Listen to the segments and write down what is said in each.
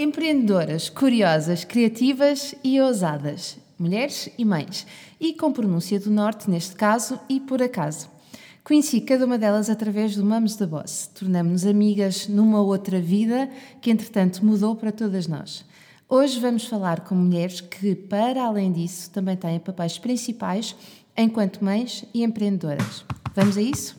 Empreendedoras, curiosas, criativas e ousadas. Mulheres e mães. E com pronúncia do norte, neste caso, e por acaso. Conheci cada uma delas através do Mamos da Boss. Tornamos-nos amigas numa outra vida que, entretanto, mudou para todas nós. Hoje vamos falar com mulheres que, para além disso, também têm papéis principais enquanto mães e empreendedoras. Vamos a isso?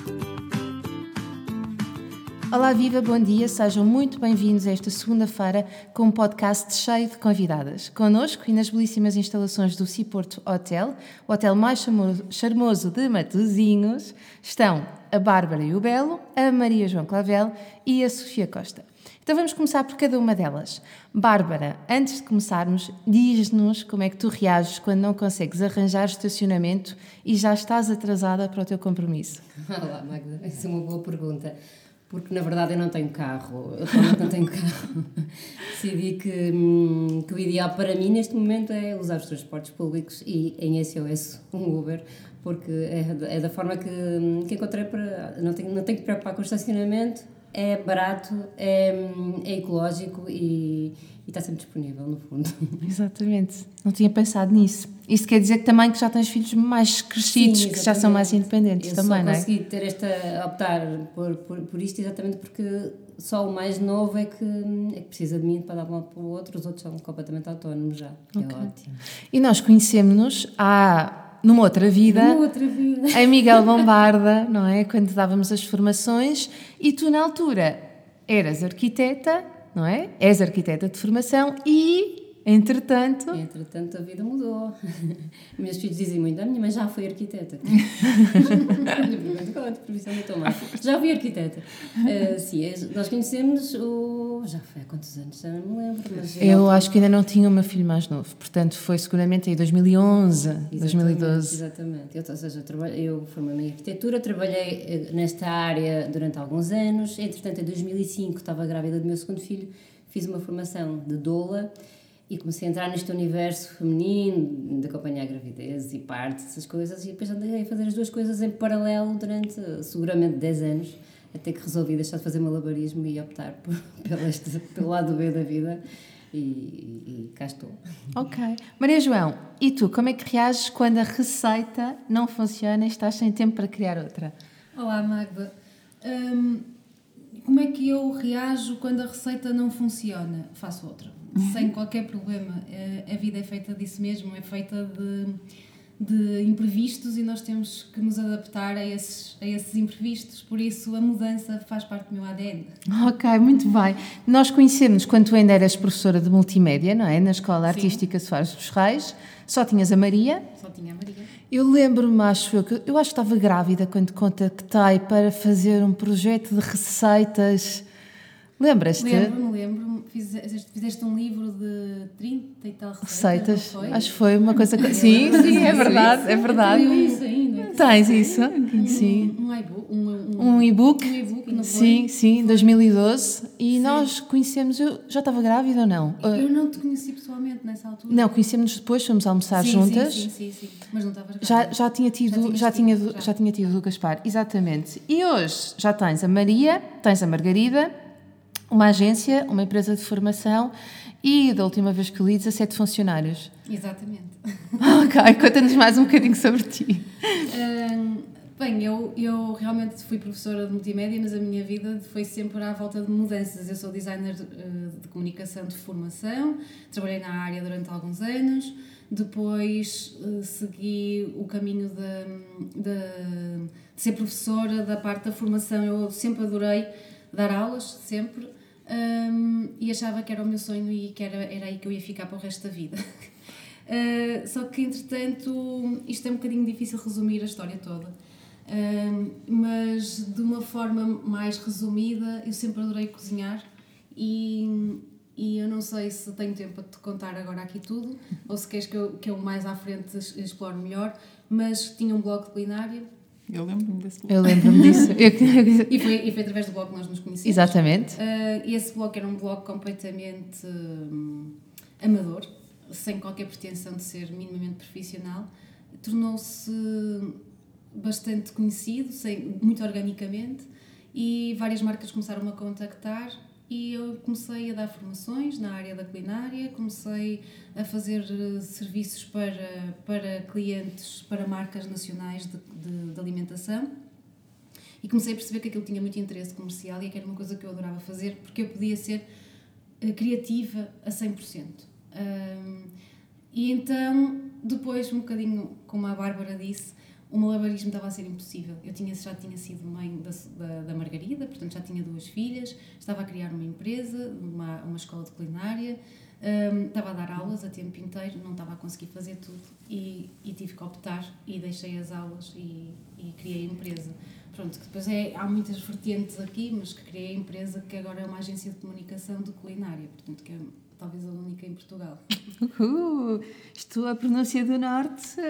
Olá, viva, bom dia, sejam muito bem-vindos a esta segunda-feira com um podcast cheio de convidadas. Conosco e nas belíssimas instalações do Ciporto Hotel, o hotel mais charmoso de Matosinhos, estão a Bárbara e o Belo, a Maria João Clavel e a Sofia Costa. Então vamos começar por cada uma delas. Bárbara, antes de começarmos, diz-nos como é que tu reages quando não consegues arranjar estacionamento e já estás atrasada para o teu compromisso. Olá, Magda, essa é uma boa pergunta porque na verdade eu não tenho carro, eu não tenho carro. Decidi que, hum, que o ideal para mim neste momento é usar os transportes públicos e em SOS um Uber, porque é, é da forma que, hum, que encontrei para. Não tenho, não tenho que preocupar com o estacionamento, é barato, é, hum, é ecológico e, e está sempre disponível, no fundo. Exatamente. Não tinha pensado nisso. Isso quer dizer que também que já tens filhos mais crescidos, Sim, que já são mais independentes eu também, não é? Consegui ter esta, optar por, por, por isto exatamente porque só o mais novo é que, é que precisa de mim para dar uma para o outro, os outros são completamente autónomos já, é okay. é ótimo. E nós conhecemos-nos há numa outra vida, numa outra vida. em Miguel Bombarda, não é? Quando dávamos as formações e tu na altura eras arquiteta, não é? És arquiteta de formação e Entretanto. Entretanto, a vida mudou. Meus filhos dizem muito: a minha mãe já foi arquiteta. já fui arquiteta. Uh, sim, é, nós conhecemos o. Já foi há quantos anos? Já não me lembro. Mas eu acho que ainda não tinha o meu filho mais novo, portanto foi seguramente em 2011, exatamente, 2012. Exatamente. Eu, ou seja, eu, trabalho, eu formei em arquitetura, trabalhei eh, nesta área durante alguns anos. Entretanto, em 2005 estava grávida do meu segundo filho, fiz uma formação de doula e comecei a entrar neste universo feminino, de acompanhar gravidez e partos, essas coisas, e depois andei a fazer as duas coisas em paralelo durante seguramente 10 anos, até que resolvi deixar de fazer malabarismo e optar por, pelo, este, pelo lado B da vida. E, e, cá estou. Ok. Maria João, e tu, como é que reages quando a receita não funciona e estás sem tempo para criar outra? Olá, Magda. Hum, como é que eu reajo quando a receita não funciona? Faço outra sem qualquer problema. Eh, a vida é feita disso mesmo, é feita de, de imprevistos e nós temos que nos adaptar a esses, a esses imprevistos, por isso a mudança faz parte do meu ADN. Ok, muito bem. Nós conhecemos quando tu ainda eras professora de multimédia, não é? Na Escola Artística Soares dos Reis, só tinhas a Maria. Só tinha a Maria. Eu lembro-me, acho eu, que eu acho que estava grávida quando contactei para fazer um projeto de receitas. Lembras-te? Lembro-me, lembro-me fizeste, fizeste um livro de 30 e tal receitas. receitas. Acho que foi uma coisa que. Sim, sim, é verdade, é verdade. isso ainda. Tens isso? Sim. Um e-book. Um e-book. Sim, sim, 2012. E nós conhecemos. Eu já estava grávida ou não? Eu não te conheci pessoalmente nessa altura. Não, conhecemos depois, fomos almoçar juntas. Sim, sim, sim, Mas não estava já, já tinha tido, já, tinha, já tinha tido o Gaspar, exatamente. E hoje já tens a Maria, tens a Margarida uma agência, uma empresa de formação e, da última vez que li, 17 funcionários. Exatamente. ok, conta-nos mais um bocadinho sobre ti. Um, bem, eu, eu realmente fui professora de multimédia, mas a minha vida foi sempre à volta de mudanças. Eu sou designer de, de comunicação de formação, trabalhei na área durante alguns anos, depois uh, segui o caminho de, de, de ser professora da parte da formação. Eu sempre adorei dar aulas, sempre um, e achava que era o meu sonho e que era, era aí que eu ia ficar para o resto da vida. Uh, só que, entretanto, isto é um bocadinho difícil resumir a história toda. Uh, mas de uma forma mais resumida, eu sempre adorei cozinhar e, e eu não sei se tenho tempo para te contar agora aqui tudo ou se queres que eu, que eu mais à frente explore melhor, mas tinha um blog de culinária. Eu lembro-me desse blog. Eu lembro-me disso. e, foi, e foi através do blog que nós nos conhecemos. Exatamente. Uh, e esse blog era um blog completamente um, amador, sem qualquer pretensão de ser minimamente profissional. Tornou-se bastante conhecido, sem, muito organicamente, e várias marcas começaram a contactar e eu comecei a dar formações na área da culinária, comecei a fazer eh, serviços para, para clientes, para marcas nacionais de, de, de alimentação e comecei a perceber que aquilo tinha muito interesse comercial e que era uma coisa que eu adorava fazer porque eu podia ser uh, criativa a 100%. Um, e então, depois, um bocadinho como a Bárbara disse, o malabarismo estava a ser impossível. Eu tinha, já tinha sido mãe da, da, da, Margarida, portanto já tinha duas filhas, estava a criar uma empresa, uma, uma escola de culinária, um, estava a dar aulas a tempo inteiro, não estava a conseguir fazer tudo e, e tive que optar e deixei as aulas e, e criei a empresa. Pronto, depois é, há muitas vertentes aqui, mas que criei a empresa que agora é uma agência de comunicação de culinária, portanto que é talvez a única em Portugal. Uhul, estou a pronúncia do Norte.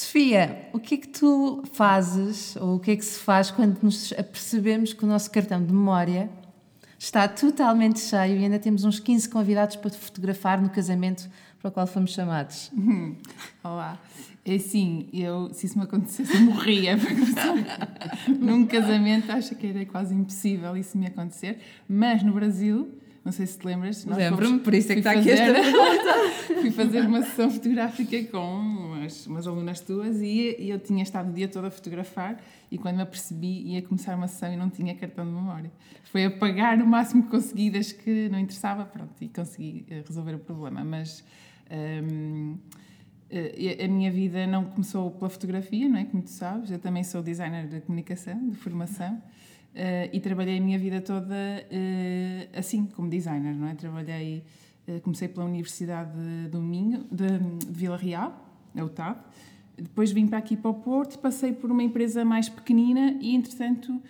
Sofia, o que é que tu fazes, ou o que é que se faz quando nos apercebemos que o nosso cartão de memória está totalmente cheio e ainda temos uns 15 convidados para te fotografar no casamento para o qual fomos chamados? Olá. É assim, eu, se isso me acontecesse, eu morria. Num casamento, acho que era quase impossível isso me acontecer. Mas no Brasil, não sei se te lembras. Lembro-me, por isso é que está aqui esta pergunta. fui fazer uma sessão fotográfica com umas, umas alunas tuas e, e, eu tinha estado o dia todo a fotografar e quando me apercebi ia começar uma sessão e não tinha cartão de memória. Foi apagar o máximo que consegui das que não interessava, pronto, e consegui eh, resolver o problema. Mas... Hum, eh, a minha vida não começou pela fotografia, não é? Como tu sabes, eu também sou designer de comunicação, de formação, eh, e trabalhei a minha vida toda eh, assim, como designer, não é? Trabalhei, comecei pela Universidade do Minho, de, de Vila Real, a UTAD, depois vim para aqui para o Porto, passei por uma empresa mais pequenina e, entretanto,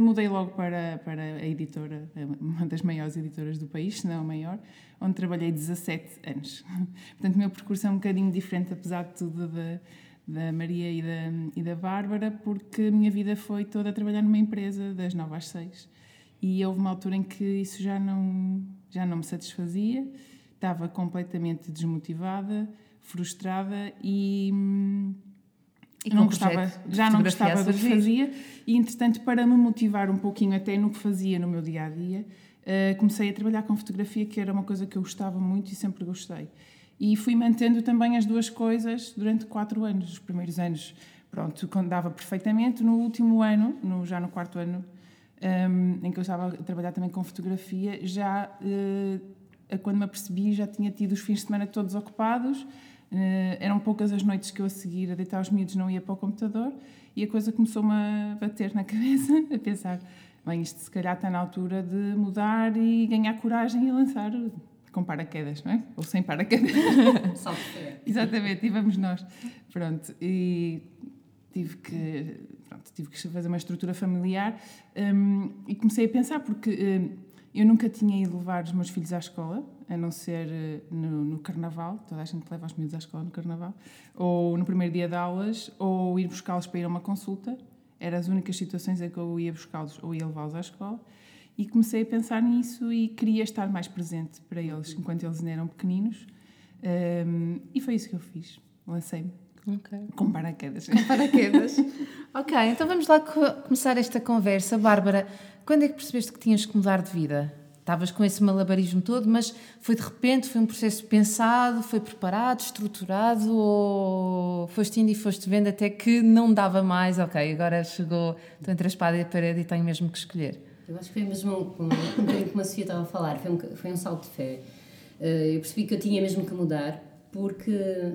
mudei logo para, para a editora, uma das maiores editoras do país, se não a maior, onde trabalhei 17 anos. Portanto, o meu percurso é um bocadinho diferente, apesar de tudo, da, da Maria e da, e da Bárbara, porque a minha vida foi toda a trabalhar numa empresa das 9 às 6. E houve uma altura em que isso já não, já não me satisfazia, estava completamente desmotivada, frustrada e. E não gostava, já não gostava do que fazia e entretanto para me motivar um pouquinho até no que fazia no meu dia a dia uh, comecei a trabalhar com fotografia, que era uma coisa que eu gostava muito e sempre gostei. E fui mantendo também as duas coisas durante quatro anos. Os primeiros anos, pronto, quando dava perfeitamente. No último ano, no, já no quarto ano, um, em que eu estava a trabalhar também com fotografia, já uh, quando me apercebi, já tinha tido os fins de semana todos ocupados. Uh, eram poucas as noites que eu a seguir a deitar os miúdos não ia para o computador e a coisa começou-me a bater na cabeça, a pensar bem, isto se calhar está na altura de mudar e ganhar coragem e lançar com paraquedas, não é? Ou sem paraquedas. Salto Exatamente, e vamos nós. Pronto, e tive que, pronto, tive que fazer uma estrutura familiar um, e comecei a pensar, porque um, eu nunca tinha ido levar os meus filhos à escola, a não ser uh, no, no, carnaval, toda a gente leva os miúdos à escola no carnaval, ou no primeiro dia de aulas, ou ir buscá-los para ir a uma consulta, eram as únicas situações em que eu ia buscá-los ou ia levá-los à escola. E comecei a pensar nisso e queria estar mais presente para eles enquanto eles ainda eram pequeninos. Um, e foi isso que eu fiz. Lancei-me. Okay. Com paraquedas. Com paraquedas. ok, então vamos lá começar esta conversa. Bárbara, quando é que percebeste que tinhas que mudar de vida? Estavas com esse malabarismo todo, mas foi de repente, foi um processo pensado, foi preparado, estruturado ou foste indo e foste vendo até que não dava mais, ok, agora chegou, estou entre a espada e a parede e tenho mesmo que escolher? Eu acho que foi mesmo um, um, um como a Sofia estava a falar, foi um, foi um salto de fé. Eh, eu percebi que eu tinha mesmo que mudar porque,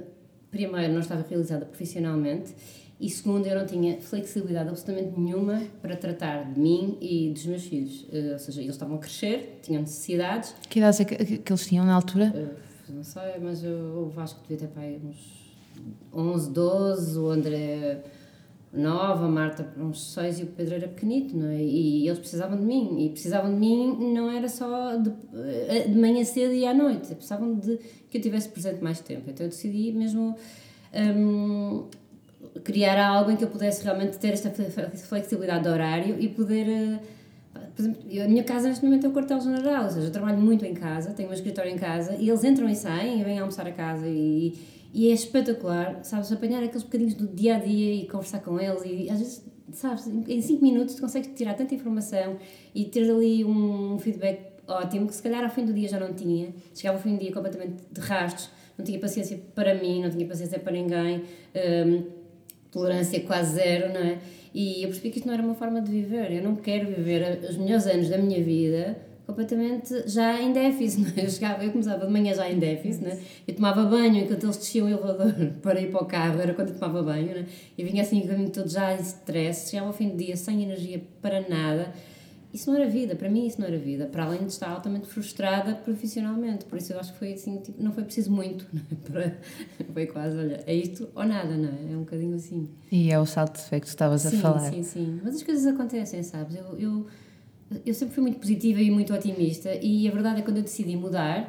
primeiro, não estava realizada profissionalmente e segundo, eu não tinha flexibilidade absolutamente nenhuma para tratar de mim e dos meus filhos. Uh, ou seja, eles estavam a crescer, tinham necessidades. Que idade é que, que eles tinham na altura? Uh, não sei, mas eu, o Vasco devia ter pai uns 11, 12, o André nova, Marta uns seis e o Pedro era pequenito, não é? E eles precisavam de mim. E precisavam de mim não era só de, eh, de manhã cedo e à noite, precisavam de que eu tivesse presente mais tempo. Então eu decidi mesmo um, criar algo em que eu pudesse realmente ter esta flexibilidade de horário e poder. Uh, por exemplo, a minha casa neste momento é o quartel-general, ou seja, eu trabalho muito em casa, tenho um escritório em casa e eles entram e saem e vêm almoçar a casa e, e é espetacular, sabes, apanhar aqueles bocadinhos do dia a dia e conversar com eles e às vezes, sabes, em 5 minutos tu consegues tirar tanta informação e ter ali um feedback ótimo que se calhar ao fim do dia já não tinha, chegava ao fim do dia completamente de rastros, não tinha paciência para mim, não tinha paciência para ninguém, hum, tolerância quase zero, não é? E eu percebi que isto não era uma forma de viver. Eu não quero viver os melhores anos da minha vida completamente já em déficit, não é? Eu, chegava, eu começava de manhã já em déficit, né? Eu tomava banho enquanto eles desciam o elevador para ir para o carro, era quando eu tomava banho, né? Eu vinha assim o caminho todo já em stress, chegava ao fim do dia sem energia para nada. Isso não era vida, para mim isso não era vida, para além de estar altamente frustrada profissionalmente. Por isso eu acho que foi assim, tipo, não foi preciso muito, não é? Para, foi quase, olha, é isto ou nada, não é? É um bocadinho assim. E é o salto de fé que tu estavas sim, a falar. Sim, sim, mas as coisas acontecem, sabes? Eu, eu eu sempre fui muito positiva e muito otimista e a verdade é que quando eu decidi mudar,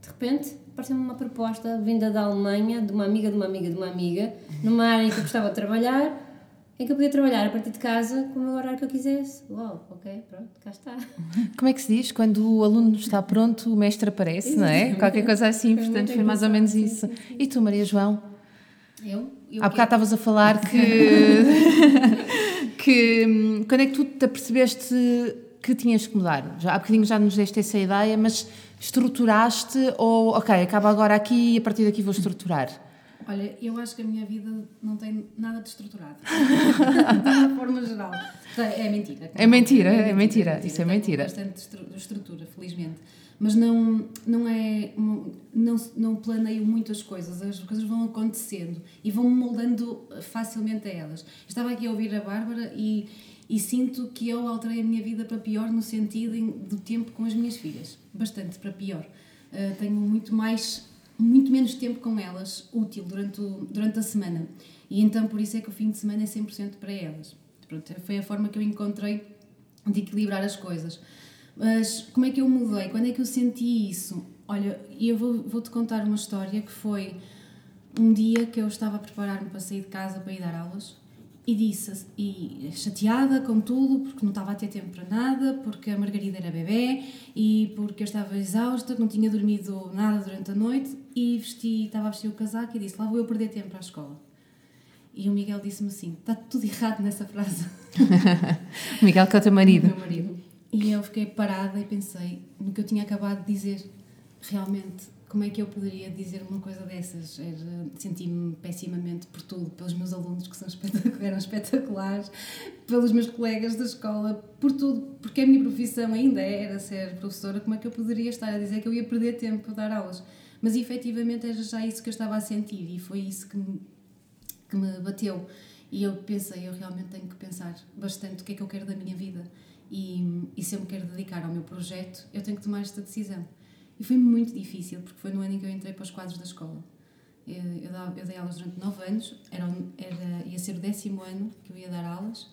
de repente apareceu-me uma proposta vinda da Alemanha, de uma amiga de uma amiga de uma amiga, numa área em que eu gostava de trabalhar, em que eu podia trabalhar a partir de casa com o horário que eu quisesse. Uau, ok, pronto, cá está. Como é que se diz? Quando o aluno está pronto, o mestre aparece, não é? Qualquer coisa assim, portanto foi mais ou menos isso. E tu, Maria João? Eu? eu Há bocado estavas a falar que, que. Hum, quando é que tu te apercebeste que tinhas que mudar? Já, há bocadinho já nos deste essa ideia, mas estruturaste ou, ok, acaba agora aqui e a partir daqui vou estruturar? Olha, eu acho que a minha vida não tem nada de estruturado. de uma forma geral. É mentira. É mentira, é mentira. É Isso é mentira. bastante estrutura, felizmente. Mas não, não é. Não, não planeio muitas coisas. As coisas vão acontecendo e vão moldando facilmente a elas. estava aqui a ouvir a Bárbara e e sinto que eu alterei a minha vida para pior no sentido do tempo com as minhas filhas, bastante para pior. Uh, tenho muito mais, muito menos tempo com elas, útil durante, o, durante a semana. E então por isso é que o fim de semana é 100% para elas. Pronto, foi a forma que eu encontrei de equilibrar as coisas. Mas como é que eu mudei? Quando é que eu senti isso? Olha, eu vou, vou-te contar uma história que foi um dia que eu estava a preparar-me para sair de casa para ir dar aulas e disse, e chateada com tudo, porque não estava a ter tempo para nada, porque a Margarida era bebê e porque eu estava exausta, não tinha dormido nada durante a noite e vesti, estava a vestir o casaco e disse: Lá vou eu perder tempo para a escola. E o Miguel disse-me assim: Está tudo errado nessa frase. o Miguel, que é o teu marido. O meu marido. E eu fiquei parada e pensei no que eu tinha acabado de dizer. Realmente, como é que eu poderia dizer uma coisa dessas? Senti-me pessimamente por tudo, pelos meus alunos que são espetacular, eram espetaculares, pelos meus colegas da escola, por tudo, porque a minha profissão ainda era ser professora, como é que eu poderia estar a dizer que eu ia perder tempo a dar aulas? Mas efetivamente era já isso que eu estava a sentir e foi isso que me, que me bateu. E eu pensei, eu realmente tenho que pensar bastante o que é que eu quero da minha vida. E, e se eu me quero dedicar ao meu projeto, eu tenho que tomar esta decisão. E foi muito difícil, porque foi no ano em que eu entrei para os quadros da escola. Eu, eu, dei aulas durante nove anos, era, era, ia ser o décimo ano que eu ia dar aulas,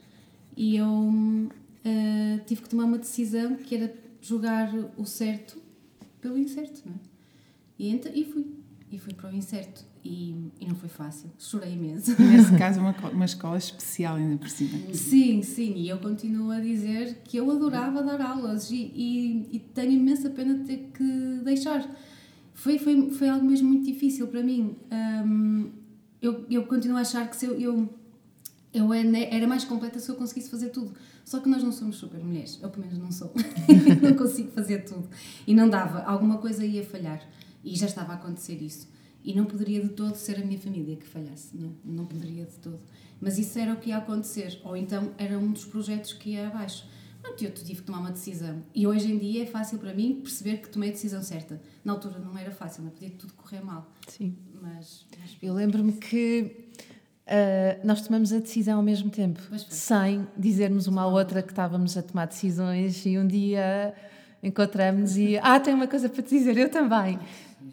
e eu uh, tive que tomar uma decisão que era jogar o certo pelo incerto, não é? E, então, e fui. E fui para o incerto e, e não foi fácil, chorei imenso. Nesse caso, uma, uma escola especial ainda por cima. Sim, sim, e eu continuo a dizer que eu adorava dar aulas e, e, e tenho imensa pena de ter que deixar. Foi, foi, foi algo mesmo muito difícil para mim. Um, eu, eu continuo a achar que se eu, eu, eu era mais completa se eu conseguisse fazer tudo. Só que nós não somos super mulheres, eu pelo menos não sou. não consigo fazer tudo. E não dava, alguma coisa ia falhar. E já estava a acontecer isso. E não poderia de todo ser a minha família que falhasse, não, não poderia de todo. Mas isso era o que ia acontecer, ou então era um dos projetos que ia abaixo. Pronto, eu tive que tomar uma decisão. E hoje em dia é fácil para mim perceber que tomei a decisão certa. Na altura não era fácil, não podia tudo correr mal. Sim. Mas, mas... Eu lembro-me que uh, nós tomamos a decisão ao mesmo tempo, sem dizermos uma à outra que estávamos a tomar decisões e um dia encontramos e ah, tenho uma coisa para te dizer, eu também.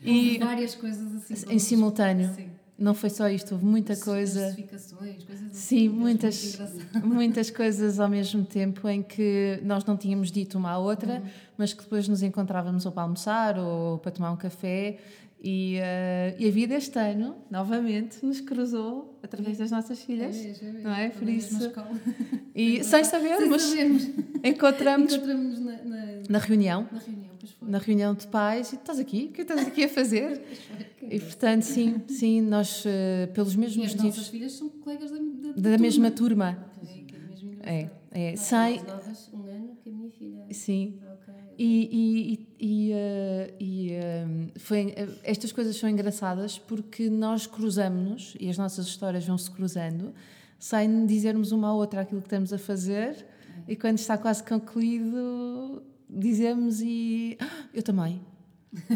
E várias coisas assim. Em simultâneo. Sim. não foi só isto, houve muita coisa. Coisas assim, Sim, muitas, muitas coisas ao mesmo tempo em que nós não tínhamos dito uma à outra, mas que depois nos encontrávamos ou para almoçar ou para tomar um café. E, eh, e a vida este ano, novamente, nos cruzou através das nossas filhas. mesmo, mesmo. não é? Por isso-. E sem sabermos, Sem sabermos. encontramos Encontramos na, na, na reunião, na reunião. Na reunião de pais, e estás aqui? O que estás aqui a fazer? E portanto, sim, sim, nós, eh, pelos E mesmos as motivos, nossas filhas são colegas da, da, da mesma turma. É, é. É, é, somos novas um ano que a minha filha. sim. E, e, e, e, eh, e, eh, foi, estas coisas são engraçadas porque nós cruzamos-nos e as nossas histórias vão se cruzando sem dizermos uma à outra aquilo que estamos a fazer e quando está quase concluído dizemos e "Ah, eu também.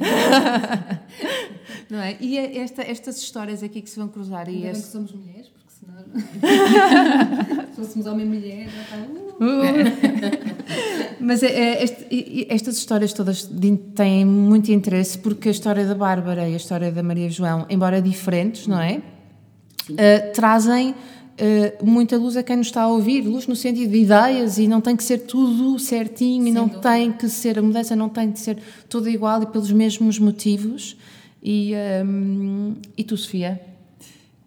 Não é? E é esta, estas histórias aqui que se vão cruzar e Ainda bem que este, somos mulheres, porque senão. Se fôssemos homem e mulher, já está. Uh, Mas é- é este- e- e estas histórias todas têm muito interesse porque a história da Bárbara e a história da Maria João, embora diferentes, não é? Uh, trazem uh, muita luz a quem nos está a ouvir, luz no sentido de ideias e não tem que ser tudo certinho e Sem não dúvida. tem que ser, a mudança não tem de ser toda igual e pelos mesmos motivos. E, um, e tu, Sofia?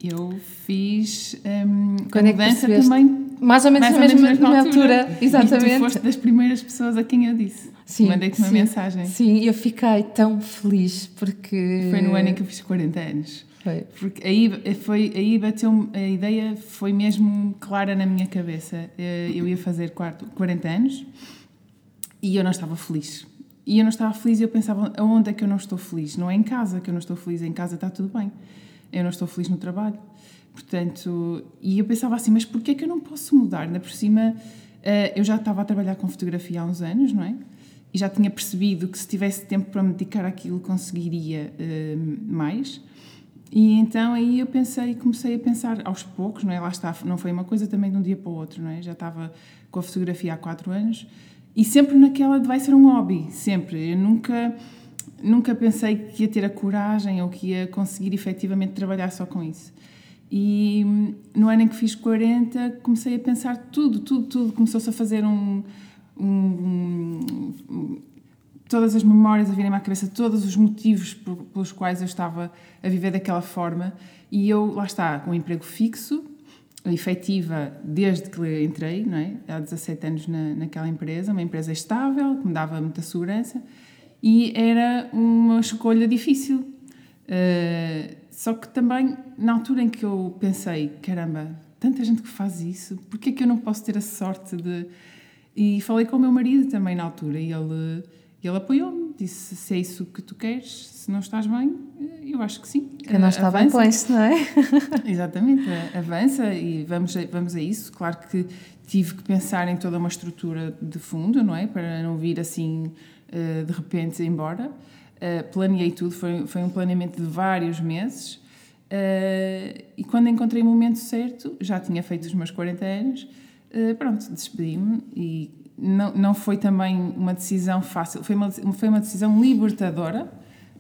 Eu fiz hum, Quando a é que mudança percebeste? também Mais ou menos mais na menos mesma, na altura. E tu Exatamente. foste das primeiras pessoas a quem eu disse. Sim, Mandei-te uma sim. mensagem. Sim, eu fiquei tão feliz porque. Foi no ano em que eu fiz 40 anos. Foi. Porque aí, foi, aí bateu a ideia foi mesmo clara na minha cabeça. Eh, Eu ia fazer quarto- 40 anos e eu não estava feliz. E eu não estava feliz e eu pensava, aonde é que eu não estou feliz? Não é em casa que eu não estou feliz, em casa está tudo bem. Eu não estou feliz no trabalho. Portanto, e eu pensava assim, mas porquê é que eu não posso mudar? Ainda por cima, eh, eu já estava a trabalhar com fotografia há uns anos, não é? E já tinha percebido que se tivesse tempo para me dedicar àquilo, conseguiria eh, mais. E então aí eu pensei, comecei a pensar aos poucos, não é? Lá está, não foi uma coisa também de um dia para o outro, não é? Já estava com a fotografia há quatro anos e sempre naquela de vai ser um hobby, sempre. Eu nunca, nunca pensei que ia ter a coragem ou que ia conseguir efetivamente trabalhar só com isso. E no ano em que fiz 40, comecei a pensar tudo, tudo, tudo. Começou-se a fazer um, um- um- todas as memórias a virem-me à cabeça, todos os motivos pelos quais eu estava a viver daquela forma. E eu, lá está, com um emprego fixo, efetiva desde que entrei, não é? há 17 anos na, naquela empresa, uma empresa estável, que me dava muita segurança, e era uma escolha difícil. Uh, só que também, na altura em que eu pensei, caramba, tanta gente que faz isso, porquê é que eu não posso ter a sorte de... E falei com o meu marido também na altura, e ele, ele apoiou-me, disse, se é isso que tu queres, se não estás bem, eu acho que sim. Quem não está bem, Avança. põe-se, não é? Exatamente, a- avança e vamos a, vamos a isso. Claro que tive que pensar em toda uma estrutura de fundo, não é? Para não vir assim eh, de repente embora. Eh, planeei tudo, foi, foi um planeamento de vários meses. Eh, e quando encontrei o momento certo, já tinha feito os meus 40 anos, eh, pronto, despedi-me e não, não foi também uma decisão fácil, foi uma, foi uma decisão libertadora.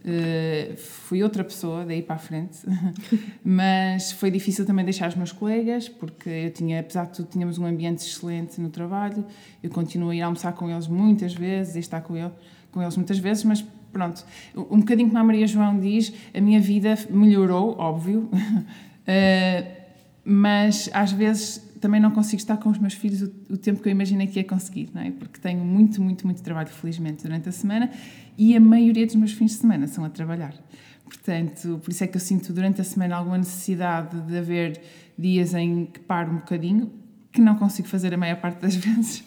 Uh, fui outra pessoa daí para a frente, mas foi difícil também deixar os meus colegas, porque eu tinha, apesar de tudo, tínhamos um ambiente excelente no trabalho. Eu continuo a almoçar com eles muitas vezes, a estar com, ele, com eles muitas vezes, mas pronto, um bocadinho como a Maria João diz, a minha vida melhorou, óbvio, uh, mas às vezes também não consigo estar com os meus filhos o, o, tempo que eu imaginei que ia conseguir, não é? Porque tenho muito, muito, muito trabalho, felizmente, durante a semana e a maioria dos meus fins de semana são a trabalhar. Portanto, por isso é que eu sinto durante a semana alguma necessidade de haver dias em que paro um bocadinho, que não consigo fazer a maior parte das vezes,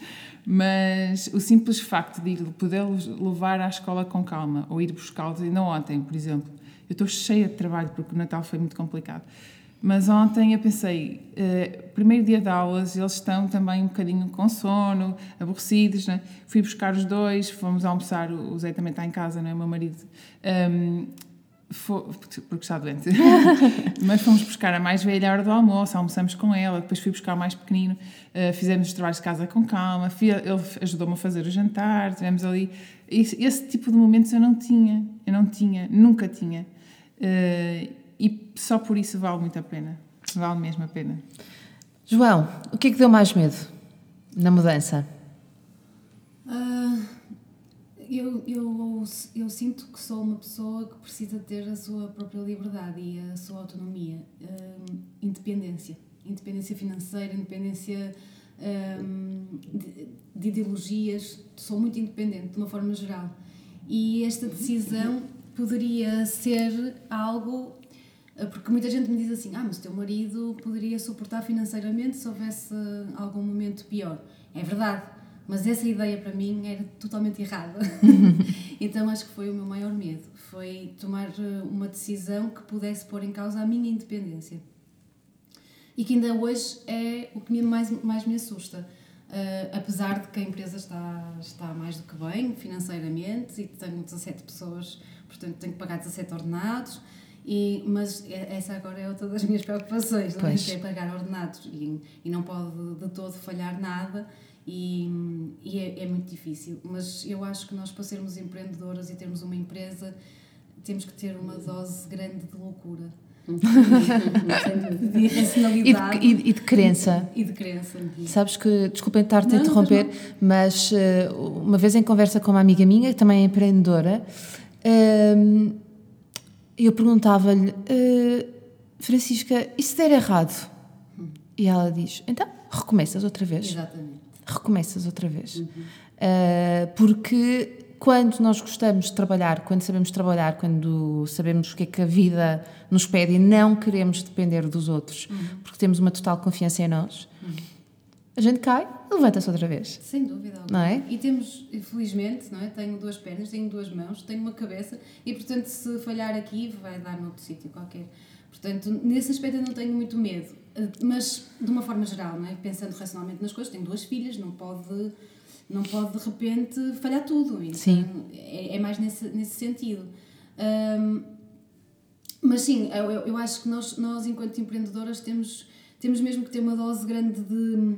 mas o simples facto de poder levar à escola com calma ou ir buscá-los, ainda ontem, por exemplo, eu estou cheia de trabalho porque o Natal foi muito complicado. Mas ontem eu pensei, uh, primeiro dia de aulas, eles estão também um bocadinho com sono, aborrecidos, né? Fui buscar os dois, fomos almoçar, o Zé também está em casa, não é? O meu marido, um, porque está doente. Mas fomos buscar a mais velha à hora do almoço, almoçamos com ela, depois fui buscar o mais pequenino, uh, fizemos os trabalhos de casa com calma, ele ajudou-me a fazer o jantar, tivemos ali... Esse, esse, tipo de momentos eu não tinha, eu não tinha, nunca tinha. E só por isso vale muito a pena. Vale mesmo a pena. João, o que é que deu mais medo na mudança? Ah, eu, eu, eu sinto que sou uma pessoa que precisa ter a sua própria liberdade e a sua autonomia, ah, independência. Independência financeira, independência ah, de, de ideologias. Sou muito independente, de uma forma geral. E esta decisão poderia ser algo porque muita gente me diz assim: ah, mas o teu marido poderia suportar financeiramente se houvesse algum momento pior. É verdade, mas essa ideia para mim era totalmente errada. então acho que foi o meu maior medo: foi tomar eh, uma decisão que pudesse pôr em causa a minha independência. E que ainda hoje é o que mais, mais me assusta. Uh, apesar de que a empresa está, está mais do que bem financeiramente e tenho 17 pessoas, portanto tenho que pagar 17 ordenados e, mas essa agora é outra das minhas preocupações, não é? Que é pagar ordenados e, e não pode de todo falhar nada e, e é, é, muito difícil. Mas eu acho que nós, para sermos empreendedoras e termos uma empresa, temos que ter uma dose grande de loucura. de irracionalidade. E de, e, de crença. E de crença. Sabes que, desculpem estar-te a interromper, mas uh, uma vez em conversa com uma amiga minha, que também é empreendedora, uh, eu perguntava-lhe, uh, Francisca, e se der errado? Hum. E ela diz, então, recomeças outra vez. Exatamente. Recomeças outra vez. Uhum. Uh, porque quando nós gostamos de trabalhar, quando sabemos trabalhar, quando sabemos o que é que a vida nos pede e não queremos depender dos outros, uhum. porque temos uma total confiança em nós, uhum. A gente cai levanta-se outra vez. Sem dúvida alguma. Não é? E temos, felizmente, não é? tenho duas pernas, tenho duas mãos, tenho uma cabeça e, portanto, se falhar aqui, vai dar noutro sítio qualquer. Portanto, nesse aspecto eu não tenho muito medo. Mas, de uma forma geral, não é? pensando racionalmente nas coisas, tenho duas filhas, não pode, não pode de repente falhar tudo. Então, sim. É, é mais nesse, nesse sentido. Um, mas sim, eu, eu acho que nós, nós, enquanto empreendedoras, temos, temos mesmo que ter uma dose grande de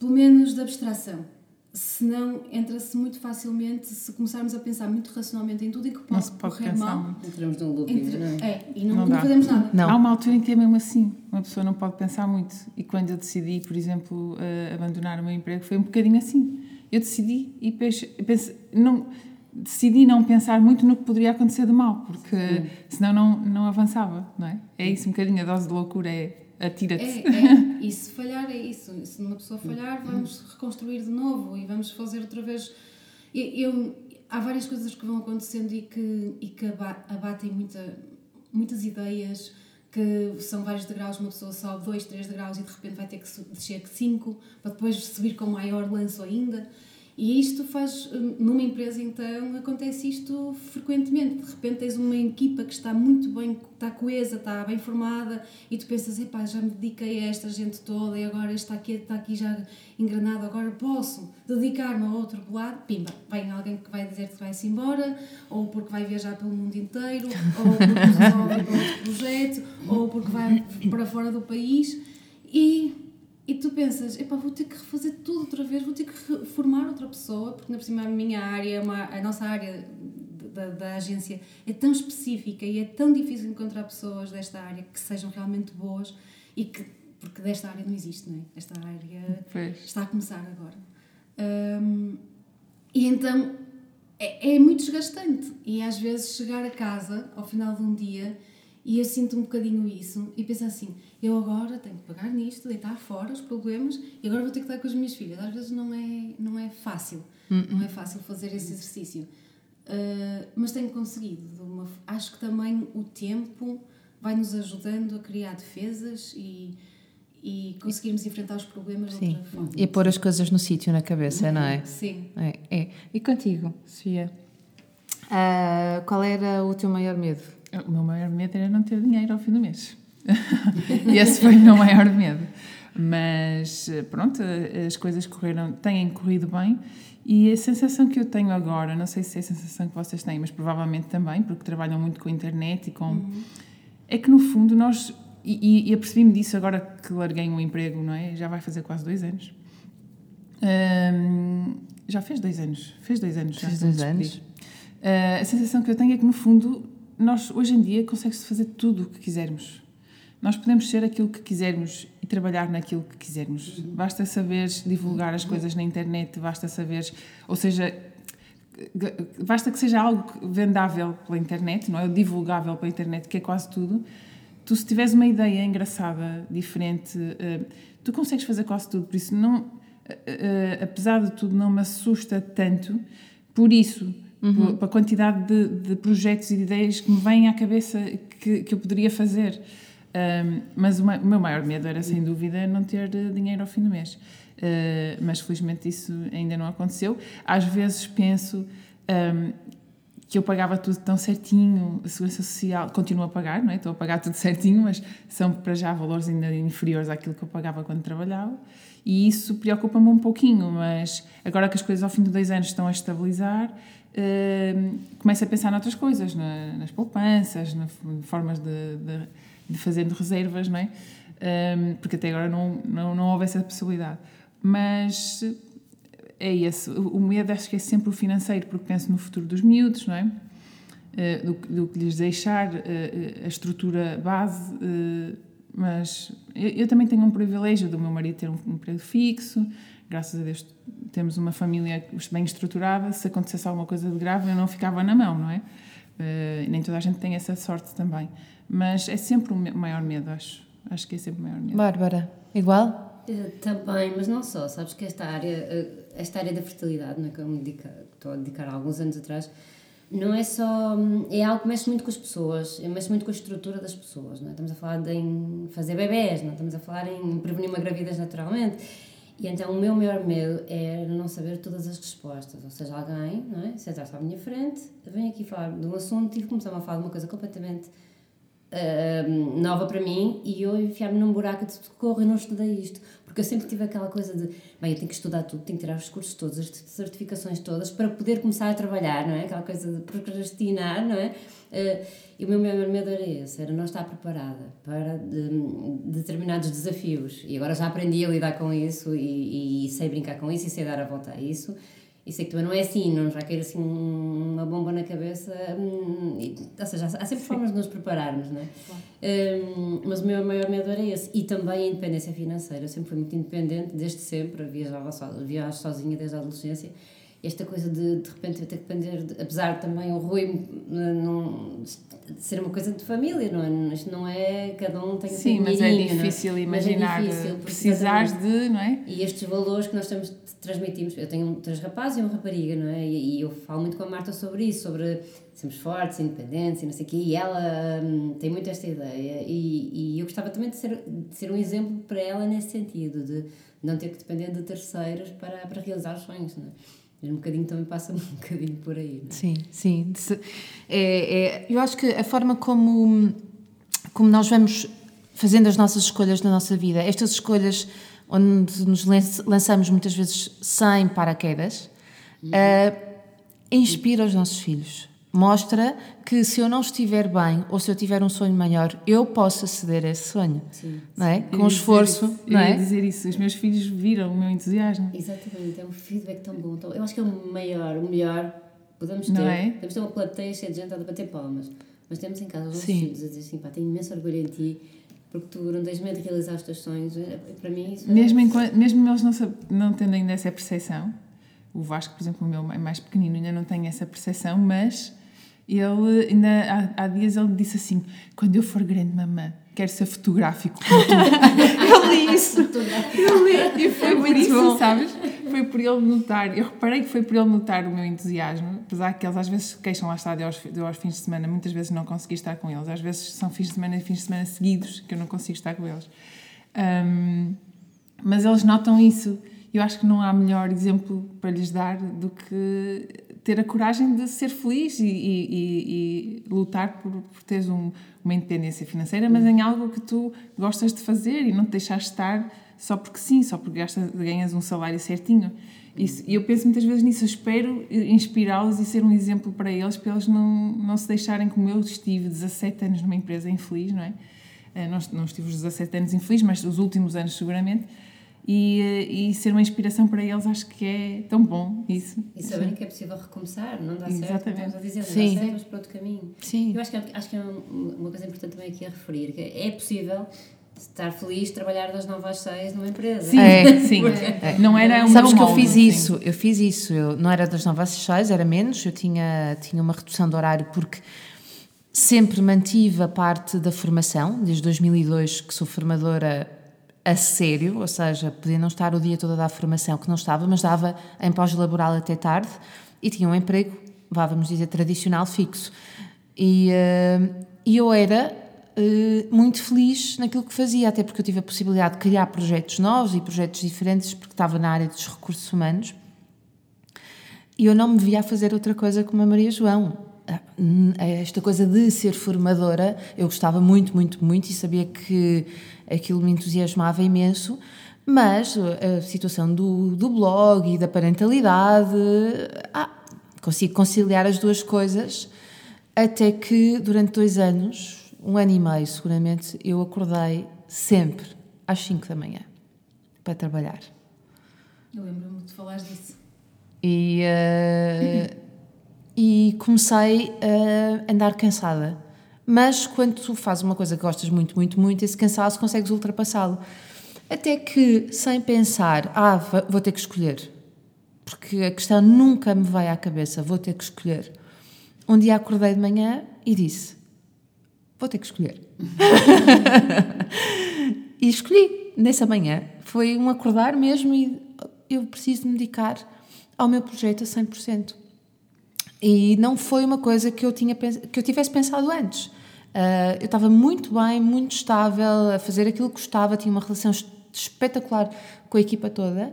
pelo menos de abstração. Senão entra-se muito facilmente, se começarmos a pensar muito racionalmente em tudo e que pode, não pode correr mal. Muito. Entramos num looping, entre, não é? é e não, não, não fazemos nada. Não. Há uma altura em que é mesmo assim, uma pessoa não pode pensar muito. E quando eu decidi, por exemplo, uh, abandonar o meu emprego, foi um bocadinho assim. Eu decidi e pensei, não, decidi não pensar muito no que poderia acontecer de mal, porque Sim. senão não, não avançava, não é? É isso um bocadinho, a dose de loucura é atira-te. É, é, e se falhar é isso. Se uma pessoa falhar, vamos reconstruir de novo e vamos fazer outra vez. Eu, eu há várias coisas que vão acontecendo e que, e que abatem muita, muitas ideias, que são vários degraus, uma pessoa sobe dois, três degraus e de repente vai ter que descer cinco, para depois subir com maior lanço ainda. E isto faz, numa empresa então, acontece isto frequentemente. De repente tens uma equipa que está muito bem, está coesa, está bem formada e tu pensas, epá, já me dediquei a esta gente toda e agora está aqui, está aqui já engranado, agora posso dedicar-me a outro lado. Pimba, vem alguém que vai dizer que vai-se embora, ou porque vai viajar pelo mundo inteiro, ou porque resolve outro projeto, ou porque vai para fora do país e e tu pensas, epá, vou ter que refazer tudo outra vez, vou ter que formar outra pessoa, porque na por cima a minha área, uma, a nossa área da, da agência é tão específica e é tão difícil encontrar pessoas desta área que sejam realmente boas e que, porque desta área não existe, não é? Esta área pois. está a começar agora. Um, e então é, é muito desgastante e às vezes chegar a casa ao final de um dia e eu sinto um bocadinho isso e penso assim: eu agora tenho que pagar nisto, deitar fora os problemas e agora vou ter que estar com as minhas filhas. Às vezes não é, não é fácil, não é fácil fazer esse exercício. Uh, mas tenho conseguido. Uma, acho que também o tempo vai nos ajudando a criar defesas e, e conseguirmos enfrentar os problemas Sim. de outra forma. E pôr as coisas no sítio na cabeça, não é? Sim. É, é. E contigo, Sofia? Uh, qual era o teu maior medo? O meu maior medo era não ter dinheiro ao fim do mês. e esse foi o meu maior medo. Mas pronto, as coisas correram, têm corrido bem e a sensação que eu tenho agora, não sei se é a sensação que vocês têm, mas provavelmente também, porque trabalham muito com a internet e com. Uhum. É que no fundo nós. E, e apercebi-me disso agora que larguei um emprego, não é? Já vai fazer quase dois anos. Um, já fez dois anos. Fez dois anos. Fez dois anos. Uh, a sensação que eu tenho é que no fundo nós hoje em dia consegue-se fazer tudo o que quisermos. Nós podemos ser aquilo que quisermos e trabalhar naquilo que quisermos. Basta saberes divulgar as coisas na internet, basta saberes, ou seja, basta que seja algo vendável pela internet, não é? Divulgável pela internet, que é quase tudo. Tu, se tiveres uma ideia engraçada, diferente, uh, tu consegues fazer quase tudo. Por isso, não, uh, uh, apesar de tudo, não me assusta tanto. Por isso, uhum. pela quantidade de, de, projetos e de ideias que me vêm à cabeça que, que eu poderia fazer. Um, mas o, meu maior medo era, sem dúvida, não ter dinheiro ao fim do mês. Uh, mas felizmente isso ainda não aconteceu. Às vezes penso um, que eu pagava tudo tão certinho, a Segurança Social continuo a pagar, não é? Estou a pagar tudo certinho, mas são para já valores ainda inferiores àquilo que eu pagava quando trabalhava. E isso preocupa-me um pouquinho, mas agora que as coisas ao fim de dois anos estão a estabilizar, uh, começo a pensar noutras coisas, na, nas poupanças, na formas de, de, de fazer de reservas, não é? Um, porque até agora não, não, não houve essa possibilidade. Mas é esse. O medo acho que é sempre o financeiro, porque penso no futuro dos miúdos, não é? Uh, do, do, que lhes deixar, uh, a estrutura base. Uh, mas eu, eu, também tenho um privilégio do meu marido ter um, um emprego fixo, graças a Deus temos uma família bem estruturada. Se acontecesse alguma coisa de grave, eu não ficava na mão, não é? nem toda a gente tem essa sorte também. Mas é sempre o maior medo, acho. Acho que é sempre o maior medo. Bárbara, igual? Eh, também, mas não só, sabes que esta área, eh, esta área da fertilidade, é que eu me dedico, estou a dedicar há alguns anos atrás, não é só. Hum, é algo que mexe muito com as pessoas, mexe muito com a estrutura das pessoas. Não é? Estamos a falar de, em fazer bebés, não estamos a falar em prevenir uma gravidez naturalmente. E então o meu maior medo é não saber todas as respostas. Ou seja, alguém, não é? sentar-se à minha frente, vem aqui falar de um assunto e começar a falar de uma coisa completamente nova para mim e eu enfiar-me num buraco de socorro e não estudei isto. Porque eu sempre tive aquela coisa de, bem, eu tenho que estudar tudo, tenho que tirar os cursos todos, as certificações todas, para poder começar a trabalhar, não é? Aquela coisa de procrastinar, não é? Uh, e o meu maior medo era esse, era não estar preparada para de determinados desafios. E agora já aprendi a lidar com isso e, e sei brincar com isso e sei dar a volta a isso. E sei que também não é assim, não já cair assim uma bomba na cabeça. Hum, ou seja, há sempre formas de nos prepararmos, não é? Claro. Um, mas o meu maior medo era esse. E também a independência financeira. Eu sempre fui muito independente, desde sempre. Viajava so, viajo sozinha desde a adolescência. Esta coisa de de repente eu ter que depender, de, apesar de também o Rui não, ser uma coisa de família, não é? Isto não é cada um tem Sim, mas é difícil é? imaginar mas é difícil, precisares de, não é? E estes valores que nós temos transmitimos. Eu tenho três rapazes e uma rapariga, não é? E, e, eu falo muito com a Marta sobre isso, sobre sermos fortes, independentes e não sei o quê. E ela hum, tem muito esta ideia. E, e eu gostava também de ser, de ser um exemplo para ela nesse sentido, de não ter que depender de terceiros para, para realizar os sonhos, não é? Um bocadinho também passa um bocadinho por aí. É? Sim, sim. É, é, eu acho que a forma como, como nós vamos fazendo as nossas escolhas na nossa vida, estas escolhas onde nos lançamos muitas vezes sem paraquedas, uh, inspira os nossos filhos. Mostra que se eu não estiver bem ou se eu tiver um sonho maior, eu posso aceder a esse sonho. Sim, não é? Com esforço. Isso, não é? dizer isso. Os meus filhos viram o meu entusiasmo. Exatamente. É um feedback tão bom. eu acho que é o maior, o melhor podemos ter. Não é? Podemos ter uma plateia cheia de gente a bater palmas. Mas temos em casa os nossos filhos a dizer assim: pá, tenho imenso orgulho em ti porque tu não tens medo de realizar os teus sonhos. É, para mim, isso mesmo, é... enquanto, mesmo eles não, não tendo ainda essa percepção, o Vasco, por exemplo, o meu mais pequenino, ainda não tem essa percepção, mas ele ainda há, há dias ele disse assim: quando eu for grande, mamã, quero ser fotográfico. eu li isso. eu li, e foi por isso, bom. sabes? Foi por ele notar, eu reparei que foi por ele notar o meu entusiasmo, apesar que eles às vezes queixam lá estar de aos, de aos fins de semana, muitas vezes não consegui estar com eles, às vezes são fins de semana e fins de semana seguidos que eu não consigo estar com eles. Um, mas eles notam isso. Eu acho que não há melhor exemplo para lhes dar do que ter a coragem de ser feliz e, e, e, e lutar por, por teres um, uma independência financeira, mas em algo que tu gostas de fazer e não te deixar estar só porque sim, só porque gastas, ganhas um salário certinho. E eu penso muitas vezes nisso, eu espero inspirá-los e ser um exemplo para eles, para eles não, não se deixarem como eu estive 17 anos numa empresa infeliz, não é? Eh, não, não estive os 17 anos infeliz, mas os últimos anos seguramente. E, eh, e ser uma inspiração para eles, acho que é tão bom isso. E saberem que é possível recomeçar, não dá certo, Exatamente. estamos a dizer, não Sim. dá certo, mas para outro caminho. Sim. Eu acho que, é- acho que é um- uma coisa importante também aqui a referir, que é possível estar feliz, trabalhar das 9 às 6 numa empresa. Sim, É. sim. Não era um Sabes que eu molde, fiz sim. isso, eu fiz isso, eu não era das 9 às 6, era menos, eu tinha, tinha uma redução de horário porque sempre mantive a parte da formação, desde 2002 que sou formadora a sério, ou seja, podia não estar o dia todo a dar formação, que não estava, mas dava em pós-laboral até tarde e tinha um emprego, vá, vamos dizer, tradicional, fixo. E, eh, e eu era eh, muito feliz naquilo que fazia, até porque eu tive a possibilidade de criar projetos novos e projetos diferentes, porque estava na área dos recursos humanos. E eu não me via a fazer outra coisa como a Maria João. Ah, hum, Esta coisa de ser formadora, eu gostava muito, muito, muito e sabia que aquilo me entusiasmava imenso, mas uh, a situação do, do blog e da parentalidade, ah, consigo conciliar as duas coisas, até que durante dois anos, um ano e meio seguramente, eu acordei sempre às 5 da manhã para trabalhar. Eu lembro-me de falar disso. E, eh, e comecei a andar cansada. Mas quando tu fazes uma coisa que gostas muito, muito, muito, esse cansaço consegues ultrapassá-lo. Até que, sem pensar, ah, vou ter que escolher. Porque a questão nunca me vai à cabeça, vou ter que escolher. Um dia acordei de manhã e disse: Vou ter que escolher. e escolhi nessa manhã. Foi um acordar mesmo e eu preciso me dedicar ao meu projeto a 100%. E não foi uma coisa que eu, tinha, que eu tivesse pensado antes. Ah, eu estava muito bem, muito estável, a fazer aquilo que gostava, tinha uma relação es- espetacular com a equipa toda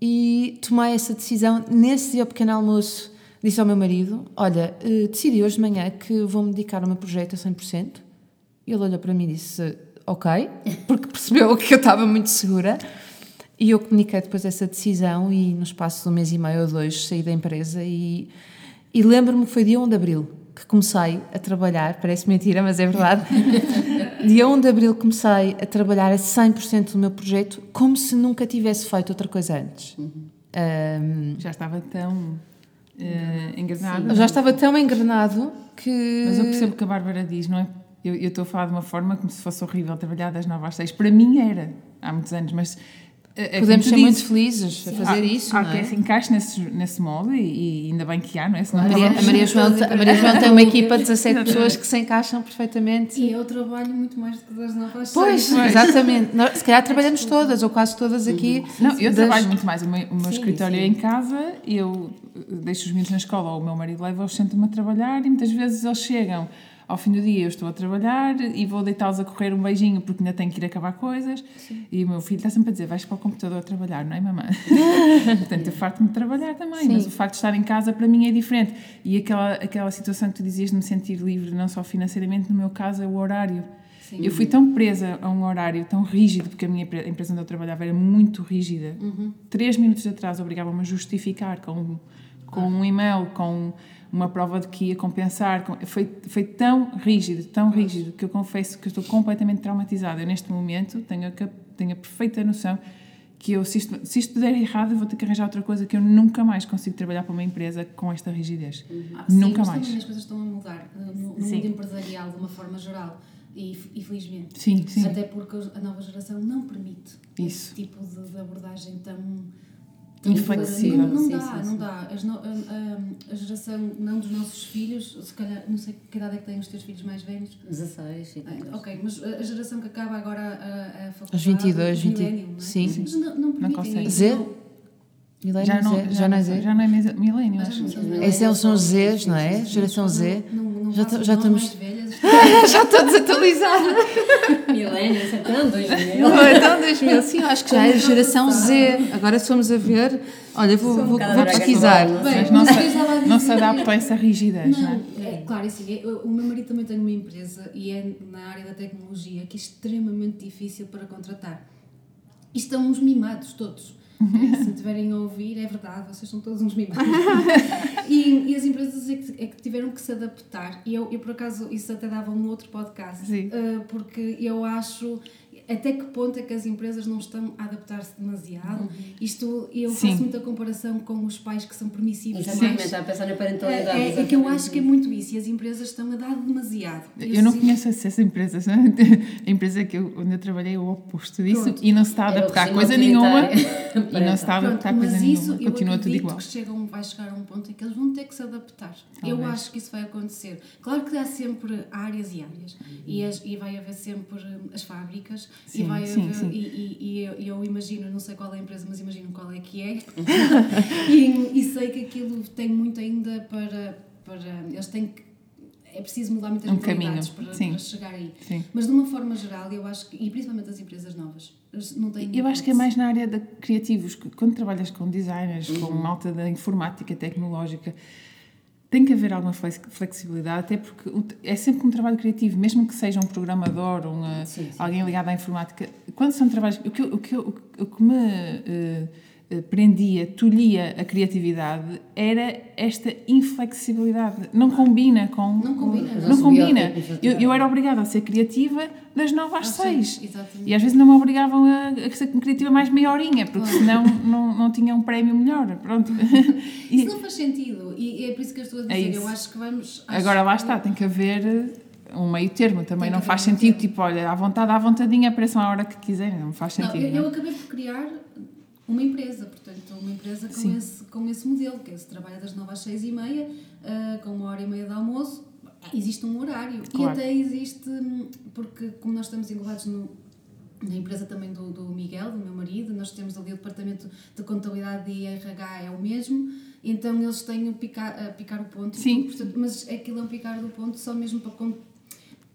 e tomei essa decisão nesse dia ao pequeno almoço. Disse ao meu marido: Olha, eh, decidi hoje de manhã que vou-me dedicar ao meu projeto a 100%. E ele olhou para mim e disse: Ok, porque percebeu que eu estava muito segura. E eu comuniquei depois essa decisão e no espaço de um mês e meio ou dois saí da empresa e, e lembro-me que foi dia 1 de Abril que comecei a trabalhar, parece mentira, mas é verdade. dia 1 de Abril comecei a trabalhar a 100% do meu projeto como se nunca tivesse feito outra coisa antes. Ahm, Já estava tão eh, engrenada. eu já estava tão engrenado que... Mas eu percebo que a Bárbara diz, não é? Eu eu estou a falar de uma forma como se fosse horrível trabalhar das 9 às 6. Para mim era, há muitos anos, mas. Eh, é Podemos ser muito felizes a fazer há, isso, há não quem é? se encaixe nesse, nesse molde e, e ainda bem que há, não é? Senão A Maria, a, Maria João, a Maria João tem uma equipa de 17 pessoas que se encaixam perfeitamente. E eu trabalho muito mais do que das 9 às Pois, 6. exatamente. Se calhar trabalhamos todas, ou quase todas aqui. Não, eu das- trabalho muito mais. O meu, o meu Sim, escritório sim. é em casa, eu eh, deixo os meninos na escola ou o meu marido leva-os, sento-me a trabalhar e muitas vezes eles chegam ao fim do dia, eu estou a trabalhar e vou deitá-los a correr um beijinho porque ainda tenho que ir acabar coisas. E o meu filho está sempre a dizer: vais para o computador a trabalhar, não é, mamãe? Portanto, eu farto-me de trabalhar também, Sim. mas o facto de estar em casa para mim é diferente. E aquela, aquela situação que tu dizias de me sentir livre, não só financeiramente, no meu caso é o horário. Eu fui tão presa a um horário tão rígido, porque a minha a empresa onde eu trabalhava era muito rígida. Três minutos atrás obrigavam-me a justificar com, com um e-mail, com uma prova de que ia compensar. com- foi, foi tão rígido, tão rígido, que eu confesso que eu estou completamente traumatizada. Eu, neste momento, tenho a, tenho a perfeita noção que eu, se isto, se isto der errado, vou ter que arranjar outra coisa que eu nunca mais consigo trabalhar para uma empresa com esta rigidez. Ah, sim, nunca mas mais. também as coisas estão a mudar uh, no, no Sim. mundo empresarial de uma forma geral e, e felizmente. Sim, sim. Até porque a nova geração não permite Isso. esse tipo de, de abordagem tão. Inflexível. Não, não Sim, dá, sim, não sim. dá. As no- a, a- a geração, não dos nossos filhos, se calhar, não sei que idade é que têm os teus filhos mais velhos. 16 e Ah, ok, mas a geração que acaba agora a, a faculdade. Os 22, os 20, millennium, não é? sim. Mas não, não permitem. consegue. Z? não- Já não, Zé? já não é Zé? já não é milênio, Ah, acho. não são Esses são os Sim, Zs, sim, não sim, é? sim. Geração Z. Não, não, não Já nós estamos- já estou desatualizada. Milénio, isso é tão 2000. então, 2000, sim, eu acho que já é a geração Z. Agora, se formos a ver, olha, vou, um vou, vou pesquisar. Bem, Mas não se, não se adapta a essa rigidez, não, Não, é? é claro, assim, eu- o meu marido também tem uma empresa e é na área da tecnologia que é extremamente difícil para contratar. E estão uns mimados todos. Uhum. É, Se tiverem a ouvir, é verdade, vocês são todos uns mimados. e, e as empresas é que, é que tiveram que se adaptar. E eu, eu, por acaso, isso até dava um outro podcast. Sim. eh, porque eu acho. Até que ponto é que as empresas não estão a adaptar-se demasiado. Uhum. Isto, eu Sim. faço muita comparação com os pais que são permissivos Exatamente, está a pensar na parentalidade. É, é, é que eu acho que é muito isso, e as empresas estão a dar demasiado. Eu não sinto- conheço essas empresas. né? A empresa que eu, onde eu trabalhei é o oposto disso Pronto. e não se está a o adaptar coisa nenhuma. E não se está a Pronto, adaptar a mas coisa isso nenhuma. eu Continua tudo igual. que chegam, vai chegar a um ponto em que eles vão ter que se adaptar. Eu Talvez. acho que isso vai acontecer. Claro que há sempre áreas e áreas. E, as- e vai haver sempre hum, as fábricas. Sim, e vai sim, haver, sim. E, e- e eu, eu imagino, não sei qual é a empresa, mas imagino qual é que é. e, e sei que aquilo tem muito ainda para. para eles têm que. É preciso mudar muitas Um mentalidades para, para chegar aí. Sim. Mas de uma forma geral, eu acho que, e principalmente as empresas novas, não têm. Eu acho que é mais na área de criativos. que Quando trabalhas com designers, com Uhum. malta da informática tecnológica, tem que haver alguma flex- flexibilidade, até porque é sempre um trabalho criativo, mesmo que seja um programador ou uma- Sim, sim. alguém ligado à informática. Quando são trabalhos. O que, o que, o que me eh, prendia, tolhia a criatividade era esta inflexibilidade. Não combina com. Não combina, com- não. Não combina. Os Eu, eu era obrigada a ser criativa das nove às Ah, sim, seis. Exatamente. E às vezes não me obrigavam a, a ser criativa mais meia horinha, porque senão não, não tinha um prémio melhor. Pronto. E Isso não faz sentido. E é por isso que eu estou a É dizer. isso. eu acho que vamos. acho agora lá está, tem que haver um meio termo também. Não faz sentido, tipo, olha, à vontade, à vontadinha, apareçam à hora que quiserem. Não faz Não, sentido. eu, não é? eu acabei por criar uma empresa, portanto, uma empresa com Sim. esse, com esse modelo, que é se trabalha das 9 às 6 e meia, ah, com uma hora e meia de almoço, existe um horário. Claro. E até existe, porque como nós estamos englobados no, na empresa também do, do Miguel, do meu marido, nós temos ali o departamento de contabilidade e RH é o mesmo, então eles têm o picar, a picar o ponto. Sim. portanto, mas aquilo é um picar do ponto só mesmo para,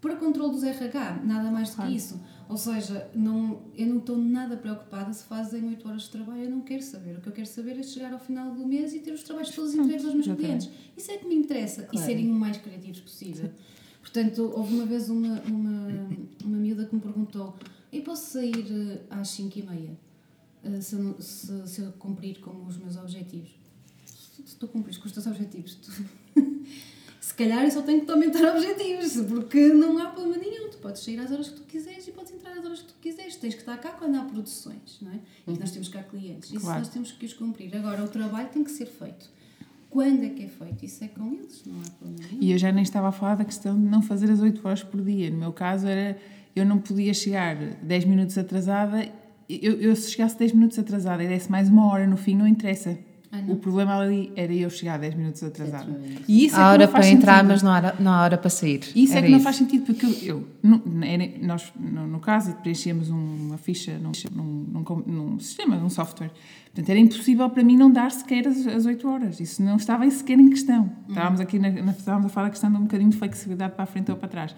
para controle dos RH, nada mais do Claro. que isso. Ou seja, não, eu não estou nada preocupada se fazem 8 horas de trabalho, eu não quero saber. O que eu quero saber é chegar ao final do mês e ter os trabalhos todos entregues aos meus clientes. Isso é que me interessa e Claro. serem o mais criativos possível. Portanto, houve uma vez uma, uma, uma miúda que me perguntou: eu posso sair eh, às 5 e meia eh, se, eu se, se eu cumprir com os meus objetivos? Se, se tu cumprires com os teus objetivos, tu... se calhar eu só tenho que te aumentar objetivos, porque não há problema nenhum. Tu podes sair às horas que tu quiseres e podes entrar às horas que tu quiseres. Tens que estar cá quando há produções, não é? E nós temos cá clientes. Isso Claro. nós temos que os cumprir. Agora, o trabalho tem que ser feito. Quando é que é feito? Isso é com eles, não há problema nenhum. E eu já nem estava a falar da questão de não fazer as 8 horas por dia. No meu caso, era eu não podia chegar 10 minutos atrasada. Eu, eu se chegasse 10 minutos atrasada e desse mais uma hora no fim, não interessa. Ah. O problema ali era eu chegar 10 minutos atrasada. E isso é Há que hora não faz para entrar, sentido. mas não há hora, não há hora para sair. Isso é Era que não faz sentido, porque eu, eu era- nós, no, no caso, preenchíamos um, uma ficha num, num, num, sistema, num software. Portanto, era impossível para mim não dar sequer as, as 8 horas. Isso não estava sequer em questão. Estávamos aqui na, na- estávamos a falar da questão de um bocadinho de flexibilidade para a frente ou para trás.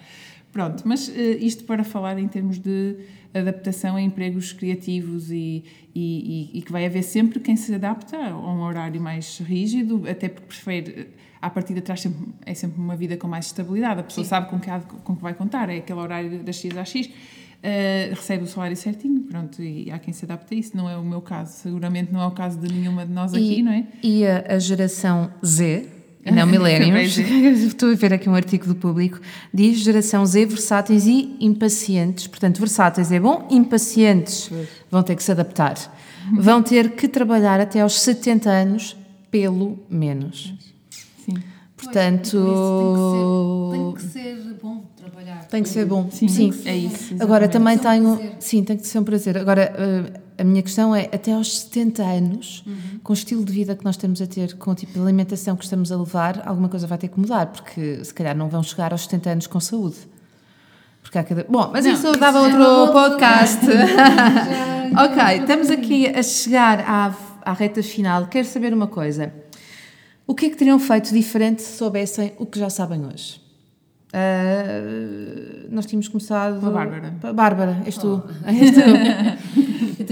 Pronto, mas eh, isto para falar em termos de adaptação a empregos criativos e, e, e- e que vai haver sempre quem se adapta a um horário mais rígido, até porque prefere, eh, à partida traz sempre, é sempre uma vida com mais estabilidade, a pessoa sabe com que, há com que vai contar, é aquele horário das X às X, eh, recebe o salário certinho, pronto, e há quem se adapte a isso, não é o meu caso, seguramente não é o caso de nenhuma de nós aqui, não é? e a, a geração Z, e não millennials, Pois estou a ver aqui um artigo do público, diz geração Z versáteis e impacientes. Portanto, versáteis é bom, impacientes vão ter que se adaptar. Vão ter que trabalhar até aos 70 anos, pelo menos. Sim. Pois, Portanto, por isso tem que, ser, tem que ser bom trabalhar. tem que ser bom. Sim, Sim. é isso. Agora exatamente. também que ser um tenho. Sim, tem que ser um prazer. Agora, eh, a minha questão é: até aos 70 anos, com o estilo de vida que nós estamos a ter, com o tipo de alimentação que estamos a levar, alguma coisa vai ter que mudar, porque se calhar não vão chegar aos 70 anos com saúde. Porque há cada. Bom, mas Não, isso dava outro podcast. Ok, estamos aqui a chegar à, à reta final. Quero saber uma coisa. O que é que teriam feito diferente se soubessem o que já sabem hoje? Ah, nós tínhamos começado. Com a Bárbara. Bárbara, és tu. Oh. És tu.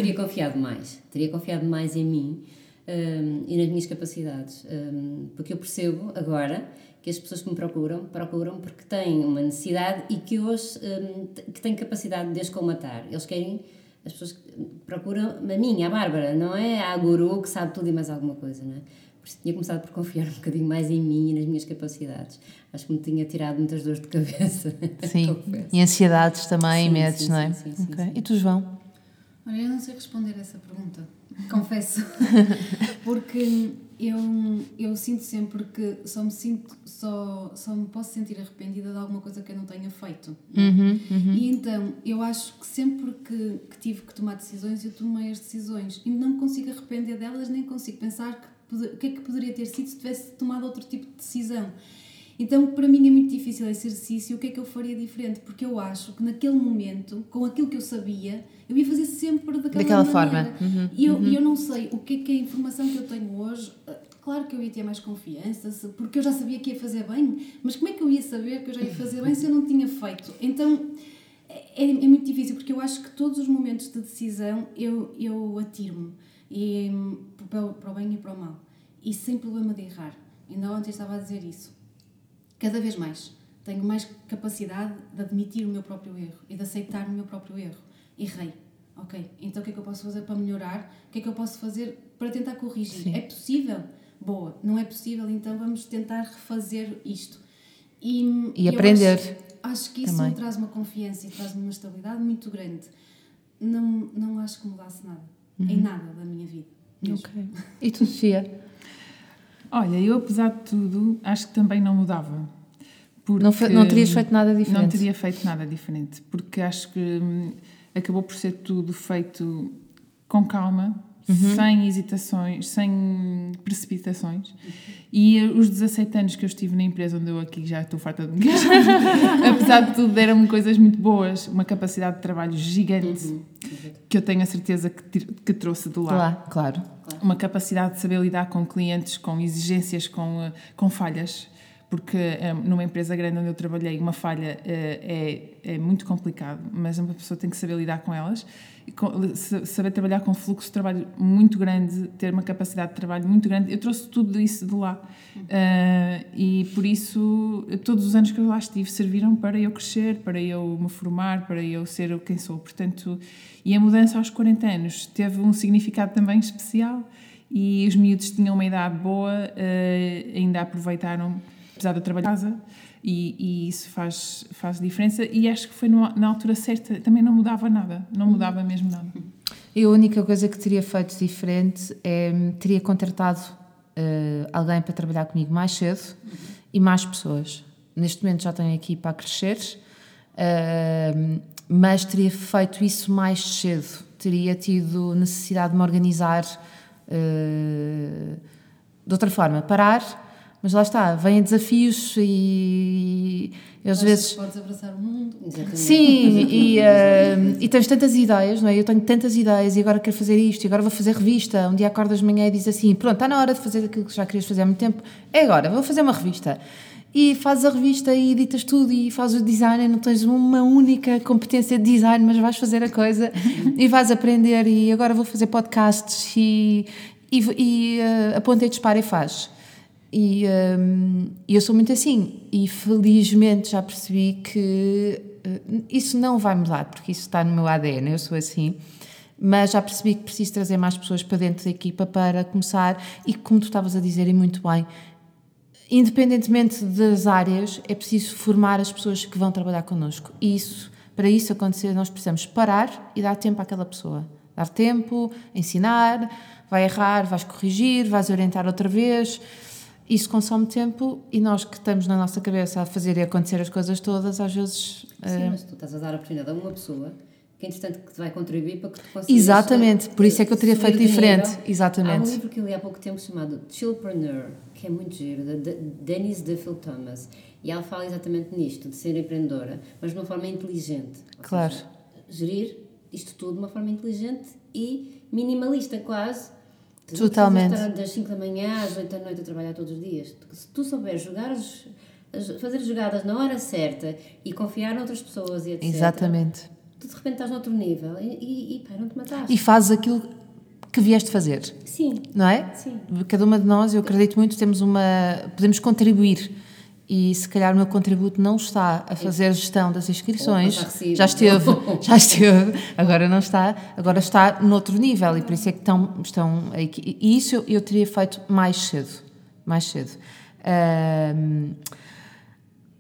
Teria confiado mais, teria confiado mais em mim hum, e nas minhas capacidades, hum, porque eu percebo agora que as pessoas que me procuram, procuram porque têm uma necessidade e que hoje hum, t- que têm capacidade de descolmatar. Eles querem, as pessoas que procuram a minha, a Bárbara, não é a guru que sabe tudo e mais alguma coisa, não é? Por isso tinha começado por confiar um bocadinho mais em mim e nas minhas capacidades. Acho que me tinha tirado muitas dores de cabeça. Sim. E ansiedades também, Sim, medos, sim, não é? sim, sim, sim, Ok. sim. E tu, João? Olha, eu não sei responder essa pergunta, confesso. Porque eu, eu sinto sempre que só me sinto, só, só me posso sentir arrependida de alguma coisa que eu não tenha feito. Uhum, E então, eu acho que sempre que, que tive que tomar decisões, eu tomei as decisões. E não me consigo arrepender delas, nem consigo pensar que, o que é que poderia ter sido se tivesse tomado outro tipo de decisão. Então, para mim é muito difícil esse exercício. O que é que eu faria diferente? Porque eu acho que naquele momento, com aquilo que eu sabia, eu ia fazer sempre daquela, Daquela maneira. forma. Uhum, E eu, e eu não sei o que é que é a informação que eu tenho hoje. eh, Claro que eu ia ter mais confiança, porque eu já sabia que ia fazer bem, mas como é que eu ia saber que eu já ia fazer bem se eu não tinha feito? Então é, é muito difícil, porque eu acho que todos os momentos de decisão eu, eu atiro-me hum, para, para o bem e para o mal. E sem problema de errar. Ainda ontem estava a dizer isso. Cada vez mais tenho mais capacidade de admitir o meu próprio erro e de aceitar o meu próprio erro. Errei. Ok, então o que é que eu posso fazer para melhorar? O que é que eu posso fazer para tentar corrigir? Sim. É possível? Boa. Não é possível, então vamos tentar refazer isto. E, E aprender Acho, acho que isso também. traz uma confiança e traz uma estabilidade muito grande. Não, não acho que mudasse nada. Em nada da minha vida. mesmo. Ok. E tu, Sofia? Olha, eu apesar de tudo, acho que também não mudava. Não, fe- não terias feito nada diferente? Não teria feito nada diferente, porque acho que hum, acabou por ser tudo feito com calma, Uhum. sem hesitações, sem precipitações. E os 17 anos que eu estive na empresa onde eu aqui já estou farta de me apesar de tudo, deram-me coisas muito boas, uma capacidade de trabalho gigante, Uhum. que eu tenho a certeza que, que trouxe de lá Lá, claro. uma capacidade de saber lidar com clientes, com exigências, com, eh, com falhas, porque eh, numa empresa grande onde eu trabalhei, uma falha eh, é, é muito complicado, mas uma pessoa tem que saber lidar com elas, saber trabalhar com fluxo de trabalho muito grande, ter uma capacidade de trabalho muito grande. Eu trouxe tudo isso de lá. Eh, e por isso, todos os anos que eu lá estive serviram para eu crescer, para eu me formar, para eu ser quem sou. Portanto, e a mudança aos 40 anos teve um significado também especial e os miúdos tinham uma idade boa, ainda aproveitaram, apesar de eu trabalhar em casa, e, e isso faz, faz diferença. E acho que foi na altura certa, também não mudava nada, não mudava mesmo nada. Eu a única coisa que teria feito diferente é teria contratado eh, alguém para trabalhar comigo mais cedo e mais pessoas. Neste momento já tenho a equipa a crescer, eh, mas teria feito isso mais cedo. Teria tido necessidade de me organizar eh, de outra forma, parar. Mas lá está, vêm desafios e, e às vezes Podes abraçar o mundo. Exatamente. Sim, e, eh, e tens tantas ideias, não é? Eu tenho tantas ideias e agora quero fazer isto, e agora vou fazer revista. Um dia acordas de manhã e dizes assim: pronto, está na hora de fazer aquilo que já querias fazer há muito tempo, é agora, vou fazer uma revista. E fazes a revista e editas tudo e fazes o design, e não tens uma única competência de design, mas vais fazer a coisa e vais aprender. E agora vou fazer podcasts e, e, e uh, aponta e dispara e faz. E hum, eu sou muito assim. E felizmente já percebi que uh, isso não vai mudar, porque isso está no meu ADN, eu sou assim. Mas já percebi que preciso trazer mais pessoas para dentro da equipa para começar. E como tu estavas a dizer, e muito bem, independentemente das áreas, é preciso formar as pessoas que vão trabalhar connosco. E isso, para isso acontecer, nós precisamos parar e dar tempo àquela pessoa. Dar tempo, ensinar, vai errar, vais corrigir, vais orientar outra vez. Isso consome tempo e nós que estamos na nossa cabeça a fazer e acontecer as coisas todas, às vezes. Sim, eh, mas tu estás a dar a oportunidade a uma pessoa que, entretanto, que te vai contribuir para que tu consigas... Exatamente, por isso é que eu teria feito diferente. Exatamente. Há um livro que eu li há pouco tempo chamado Chillpreneur, que é muito giro, da de Denise Duffield Thomas. E ela fala exatamente nisto, de ser empreendedora, mas de uma forma inteligente. Claro. seja, gerir isto tudo de uma forma inteligente e minimalista, quase. Totalmente. estar das 5 da manhã às 8 da noite a trabalhar todos os dias. Se tu souberes jogar as, fazer as jogadas na hora certa e confiar noutras pessoas e etc. Exatamente. Tu de repente estás noutro nível e, e, e pá, não te mataste. E fazes aquilo que vieste fazer. Sim, não é? Sim. Cada uma de nós, eu acredito muito, temos uma. podemos contribuir. E se calhar o meu contributo não está a fazer a gestão das inscrições, recibo. já esteve, já esteve, agora não está, agora está noutro nível e por isso é que estão, estão aqui. E isso eu, eu teria feito mais cedo, mais cedo. Ahm,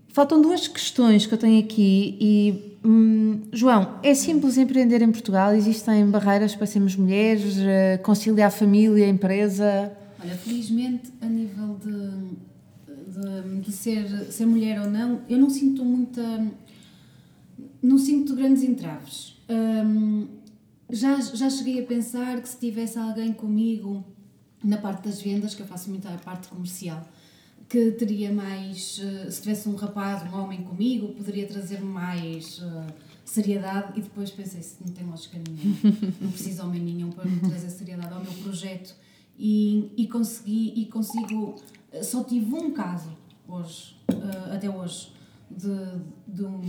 faltam duas questões que eu tenho aqui e, hum, João, é simples empreender em Portugal? Existem barreiras para sermos mulheres, eh, conciliar família, empresa? Olha, felizmente, a nível de, de, de ser, ser mulher ou não, eu não sinto muita. Não sinto grandes entraves. Hum, já, já cheguei a pensar que se tivesse alguém comigo na parte das vendas, que eu faço muito a parte comercial, que teria mais. eh, Se tivesse um rapaz, um homem comigo, poderia trazer mais eh, seriedade. E depois pensei: se não tem lógica nenhuma, não preciso homem nenhum para trazer seriedade ao meu projeto. E, e consegui, e consigo. Só tive um caso hoje, eh, até hoje, de, de, um,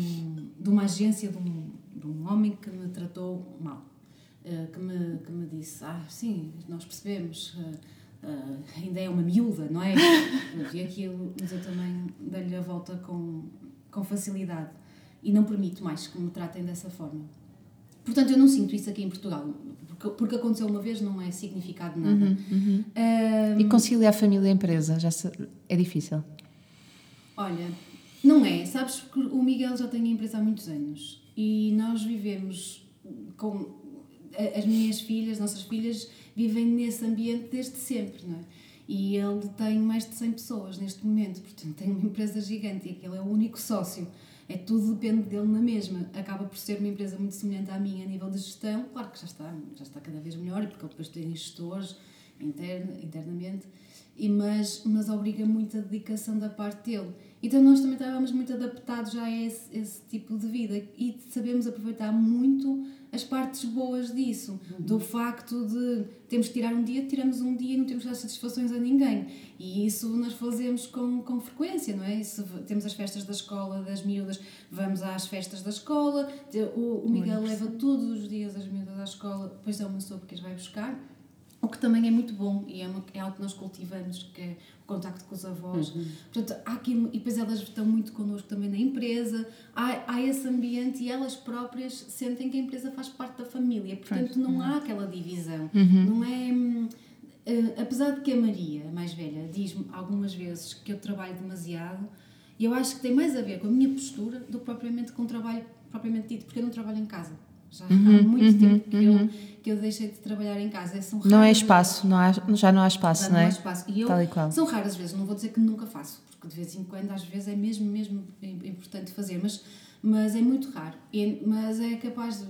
de uma agência, de um, de um homem que me tratou mal. Eh, que, me, que me disse: Ah, sim, nós percebemos. eh, ainda é uma miúda, não é? e aquilo, mas eu também dei-lhe a volta com, com facilidade e não permito mais que me tratem dessa forma. Portanto, eu não sinto isso aqui em Portugal, porque, aconteceu uma vez, não é significado nada. Ahm, E conciliar família e empresa? Já se- é difícil. Olha, não é, sabes que o Miguel já tem a empresa há muitos anos e nós vivemos com as minhas filhas, nossas filhas vivem nesse ambiente desde sempre, não é? E ele tem mais de 100 pessoas neste momento, portanto tem uma empresa gigante e aquele é o único sócio. É tudo depende dele na mesma. Acaba por ser uma empresa muito semelhante à minha a nível de gestão. Claro que já está, já está cada vez melhor, porque ele depois tem gestores interna, internamente, e, mas, mas obriga muito a dedicação da parte dele. Então nós também estávamos muito adaptados já a esse, esse tipo de vida e sabemos aproveitar muito as partes boas disso, do facto de temos que tirar um dia, tiramos um dia e não temos que dar satisfações a ninguém. E isso nós fazemos com, com frequência, não é? Isso, temos as festas da escola, das miúdas, vamos às festas da escola, o, o Miguel leva todos os dias as miúdas à escola, depois é uma sopa que as vai buscar. O que também é muito bom e é, uma, é algo que nós cultivamos, que contacto com os avós. Portanto, há aqui, e depois elas estão muito connosco também na empresa, há, há esse ambiente e elas próprias sentem que a empresa faz parte da família. Portanto, não há aquela divisão. Não é. eh, apesar de que a Maria, a mais velha, diz-me algumas vezes que eu trabalho demasiado, e eu acho que tem mais a ver com a minha postura do que propriamente com o trabalho propriamente dito, porque eu não trabalho em casa. Já há muito tempo que, eu, que eu deixei de trabalhar em casa. São Não é espaço, não há, já não há espaço, já não não há é? espaço. E eu, Tal e qual. são raras vezes, não vou dizer que nunca faço, porque de vez em quando, às vezes, é mesmo, mesmo importante fazer, mas, mas é muito raro. E- mas é capaz de.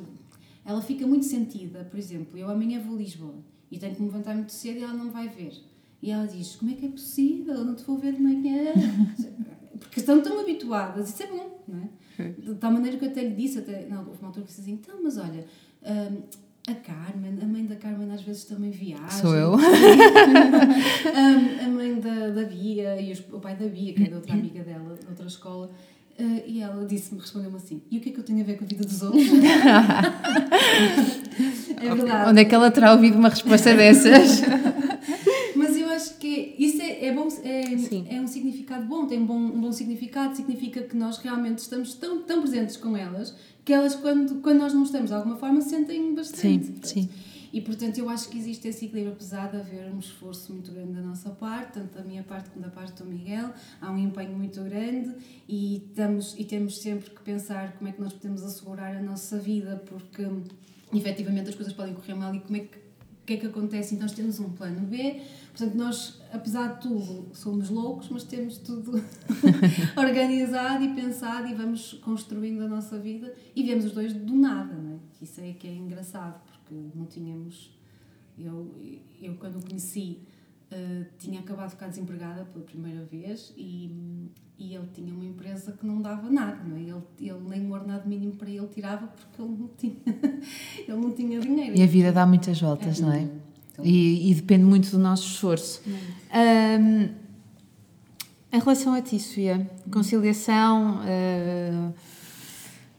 Ela fica muito sentida, por exemplo, eu amanhã vou a Lisboa e tenho que me levantar muito cedo e ela não vai ver. E ela diz: Como é que é possível? Eu não te vou ver de manhã. Porque estão tão habituadas, isso é bom, não é? De tal maneira que eu até lhe disse, até, não, houve uma altura que disse assim: Então, mas olha. hum, a Carmen, a mãe da Carmen às vezes também viaja. Sou eu. a, a mãe da, da Bia e os- o pai da Bia, que é da outra amiga dela, da outra escola, eh, e ela disse-me, respondeu-me assim: E o que é que eu tenho a ver com a vida dos outros? é verdade. Onde é que ela terá ouvido uma resposta dessas? Mas eu acho que isso é, é bom, é, é um significado bom, tem um bom, um bom significado, significa que nós realmente estamos tão, tão presentes com elas que elas, quando, quando nós não estamos de alguma forma, sentem bastante. Sim, sim. E portanto eu acho que existe esse equilíbrio, apesar de haver um esforço muito grande da nossa parte, tanto da minha parte como da parte do Miguel, há um empenho muito grande e, estamos, e temos sempre que pensar como é que nós podemos assegurar a nossa vida, porque efetivamente as coisas podem correr mal e como é que que é que acontece? Então nós temos um plano B, portanto nós, apesar de tudo, somos loucos, mas temos tudo organizado e pensado e vamos construindo a nossa vida e viemos os dois do nada, não é? Isso é que é engraçado, porque não tínhamos... Eu, eu quando o conheci, eh, tinha acabado de ficar desempregada pela primeira vez e, e ele tinha uma empresa que não dava nada, não é? Ele, ele nem o ordenado mínimo para ele tirava porque ele não tinha, ele não tinha dinheiro. E a vida dá muitas voltas, não é? Então, E, e depende muito do nosso esforço. Em relação a ti, Sofia, conciliação. ah,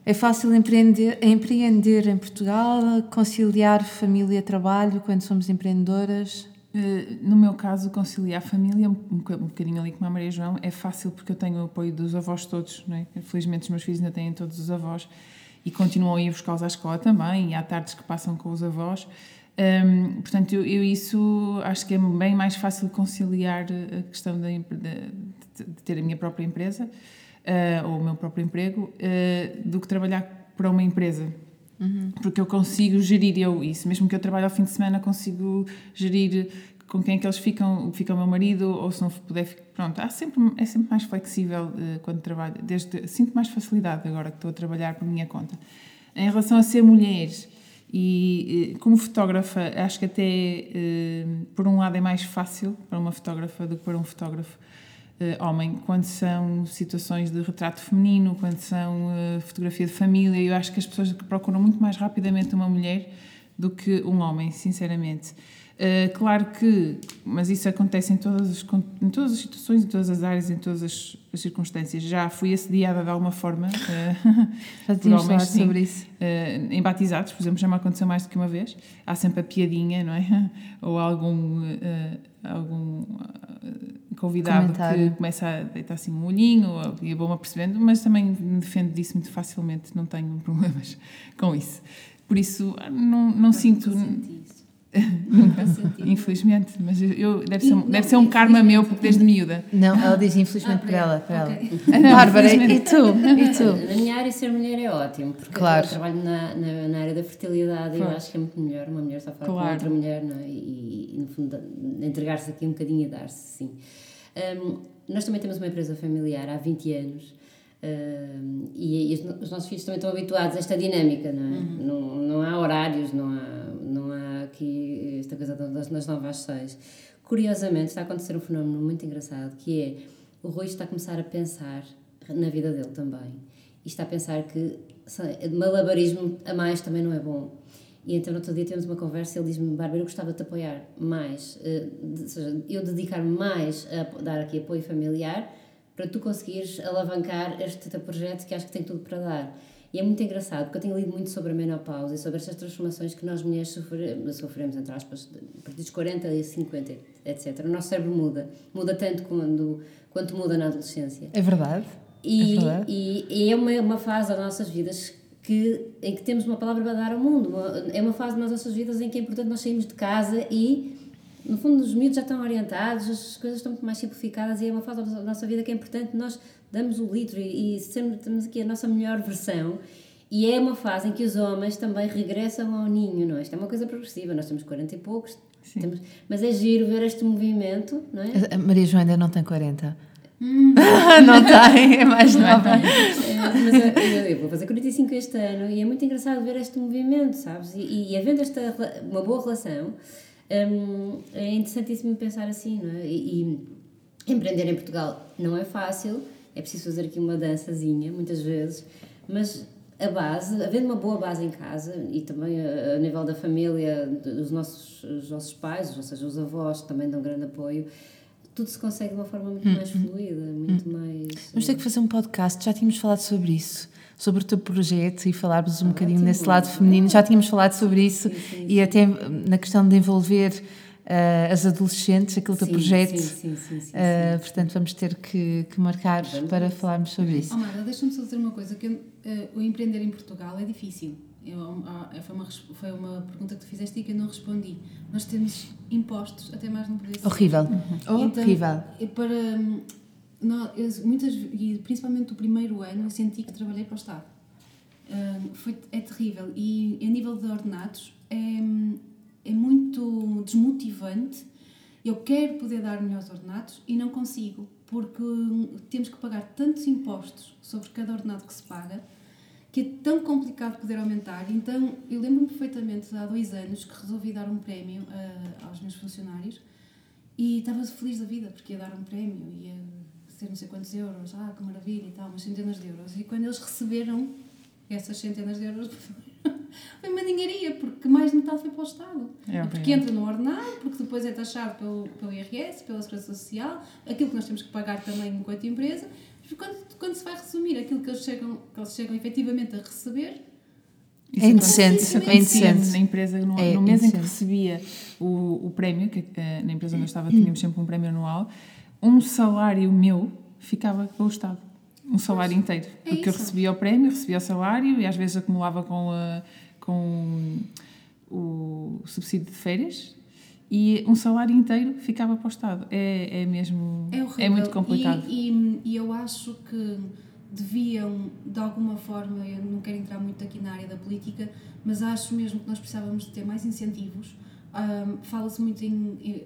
é fácil empreender, empreender em Portugal, conciliar família e trabalho quando somos empreendedoras? Eh, no meu caso, conciliar a família, um boca- um bocadinho ali como a Maria João, é fácil porque eu tenho o apoio dos avós todos, não é? Felizmente os meus filhos ainda têm todos os avós e continuam a ir buscá-los à escola também, e há tardes que passam com os avós. Hum, portanto, eu, eu isso acho que é bem mais fácil conciliar a questão empre- de, de ter a minha própria empresa eh, ou o meu próprio emprego eh, do que trabalhar para uma empresa. Porque eu consigo gerir eu isso, mesmo que eu trabalhe ao fim de semana, consigo gerir com quem é que eles ficam, fica o meu marido, ou se não puder, pronto, há sempre, é sempre mais flexível eh, quando trabalho, desde, sinto mais facilidade agora que estou a trabalhar por minha conta. Em relação a ser mulher e eh, como fotógrafa, acho que até, eh, por um lado, é mais fácil para uma fotógrafa do que para um fotógrafo eh, homem, quando são situações de retrato feminino, quando são eh, fotografia de família, eu acho que as pessoas procuram muito mais rapidamente uma mulher do que um homem, sinceramente. Eh, claro que, mas isso acontece em todas, as, em todas as situações, em todas as áreas, em todas as, as circunstâncias. Já fui assediada de alguma forma. Já por homens, sim. sobre isso. Eh, em batizados, por exemplo, já me aconteceu mais do que uma vez. Há sempre a piadinha, não é? Ou algum, eh, algum convidado Comentário. que começa a deitar assim um olhinho, e eu vou-me apercebendo, mas também me defendo disso muito facilmente, não tenho problemas com isso. Por isso, não, não sinto, Nunca senti isso. nunca, senti. infelizmente, mas eu, deve, ser, não, deve ser um karma meu, porque desde miúda. Não, ela diz infelizmente Ah, para ela, para ela. ok. Ah, não, Bárbara, e tu? E tu? Na minha área, ser mulher é ótimo, porque Claro. eu trabalho na, na, na área da fertilidade e eu Claro. acho que é muito melhor uma mulher só falar Claro. com outra mulher não é? e, e, no fundo, entregar-se aqui um bocadinho e dar-se, sim. Hum, nós também temos uma empresa familiar há 20 anos hum, e, e os, os nossos filhos também estão habituados a esta dinâmica, não é? Não, não há horários, não há, não há aqui esta coisa das, das 9 às 6. Curiosamente, está a acontecer um fenómeno muito engraçado que é o Rui está a começar a pensar na vida dele também e está a pensar que malabarismo a mais também não é bom. E então, no outro dia, temos uma conversa e ele diz-me: Bárbara, eu gostava de te apoiar mais, eh, ou seja, eu dedicar-me mais a dar aqui apoio familiar para tu conseguires alavancar este teu projeto que acho que tem tudo para dar. E é muito engraçado, porque eu tenho lido muito sobre a menopausa e sobre estas transformações que nós mulheres sofre, sofremos, entre aspas, a partir dos 40 e 50, etc. O nosso cérebro muda. Muda tanto quando, quanto muda na adolescência. É verdade. E, É verdade. e, e é uma, uma fase das nossas vidas que, em que temos uma palavra para dar ao mundo. É uma fase nas nossas vidas em que é importante nós sairmos de casa e, no fundo, os miúdos já estão orientados, as coisas estão muito mais simplificadas e é uma fase da nossa vida que é importante nós damos o litro e, e sermos, temos aqui a nossa melhor versão. E é uma fase em que os homens também regressam ao ninho, não é? Isto é uma coisa progressiva, nós temos 40 e poucos, temos, mas é giro ver este movimento, não é? A Maria Joana ainda não tem 40. não tem, é mais nova. É, mas eu, eu- vou fazer 45 este ano e é muito engraçado ver este movimento, sabes? E, e havendo esta uma boa relação, hum, é interessantíssimo pensar assim, não é? E, e empreender em Portugal não é fácil, é preciso fazer aqui uma dançazinha, muitas vezes, mas a base, havendo uma boa base em casa e também a, a nível da família, dos nossos, os nossos pais, ou seja, os avós também dão grande apoio, tudo se consegue de uma forma muito mais fluida, muito mais. Vamos ter que fazer um podcast, já tínhamos falado sobre isso, sobre o teu projeto e falarmos um bocadinho Ótimo. nesse lado feminino. Já tínhamos falado sobre isso Sim, sim, e até na questão de envolver ah, as adolescentes, aquele teu Sim, projeto. Sim, sim, sim. sim, Ah, portanto, vamos ter que, que marcar para falarmos sobre isso. Oh, Marta, deixa-me só dizer uma coisa, que eu, eh, o empreender em Portugal é difícil. Eu, ah, foi, uma, foi uma pergunta que tu fizeste e que eu não respondi. Nós temos impostos até mais não poder ser. Horrível. Então, Horrível. para, hum, nó- eu, muitas, e principalmente o primeiro ano, eu senti que trabalhei para o Estado. Hum, foi, é terrível. E a nível de ordenados, é, hum, é muito desmotivante. Eu quero poder dar melhores ordenados e não consigo, porque temos que pagar tantos impostos sobre cada ordenado que se paga que é tão complicado poder aumentar. Então, eu lembro-me perfeitamente, há dois anos, que resolvi dar um prémio ah, aos meus funcionários e estava feliz da vida, porque ia dar um prémio, ia ser não sei quantos euros, ah, que maravilha e tal, umas centenas de euros. E quando eles receberam essas centenas de euros, foi uma ninharia, porque mais de metade foi para o Estado. É porque entra no ordenado, porque depois é taxado pelo, pelo IRS, pela Segurança Social, aquilo que nós temos que pagar também enquanto empresa. Mas quando, quando se vai resumir aquilo que eles chegam, que eles chegam efetivamente a receber, Isso É indecente, é indecente. Na empresa, no, É no mês em que recebia o, o prémio, que eh, na empresa onde eu estava tínhamos sempre um prémio anual, um salário meu ficava com o Estado. Um salário inteiro. é Porque eu isso. recebia o prémio, recebia o salário e às vezes acumulava com, a- com o subsídio de férias e um salário inteiro ficava para o Estado. É, é mesmo. É horrível. muito complicado. E, e- e eu acho que deviam, de alguma forma, eu não quero entrar muito aqui na área da política, mas acho mesmo que nós precisávamos de ter mais incentivos. Ahm, Fala-se muito em, em-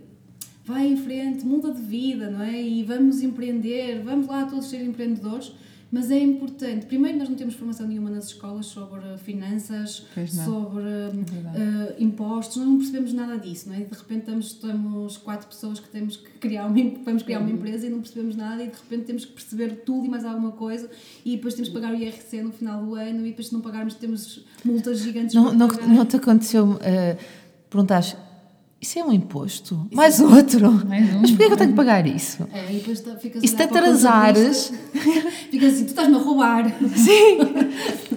vai em frente, muda de vida, não é? E vamos empreender, vamos lá todos ser empreendedores. Mas é importante, primeiro nós não temos formação nenhuma nas escolas sobre finanças, sobre verdade. eh, impostos, nós não percebemos nada disso, não é? De repente estamos, estamos quatro pessoas que temos que criar uma, vamos criar Uhum. uma empresa e não percebemos nada e de repente temos que perceber tudo e mais alguma coisa e depois temos que pagar o IRC no final do ano e depois se não pagarmos temos multas gigantes Não, não, não te aconteceu uh, perguntares, isso é um imposto? Mais outro? Mais um. Mas porquê é que eu tenho que pagar isso? É, e depois ficas E se te atrasares, ficas assim, tu estás-me a roubar. sim,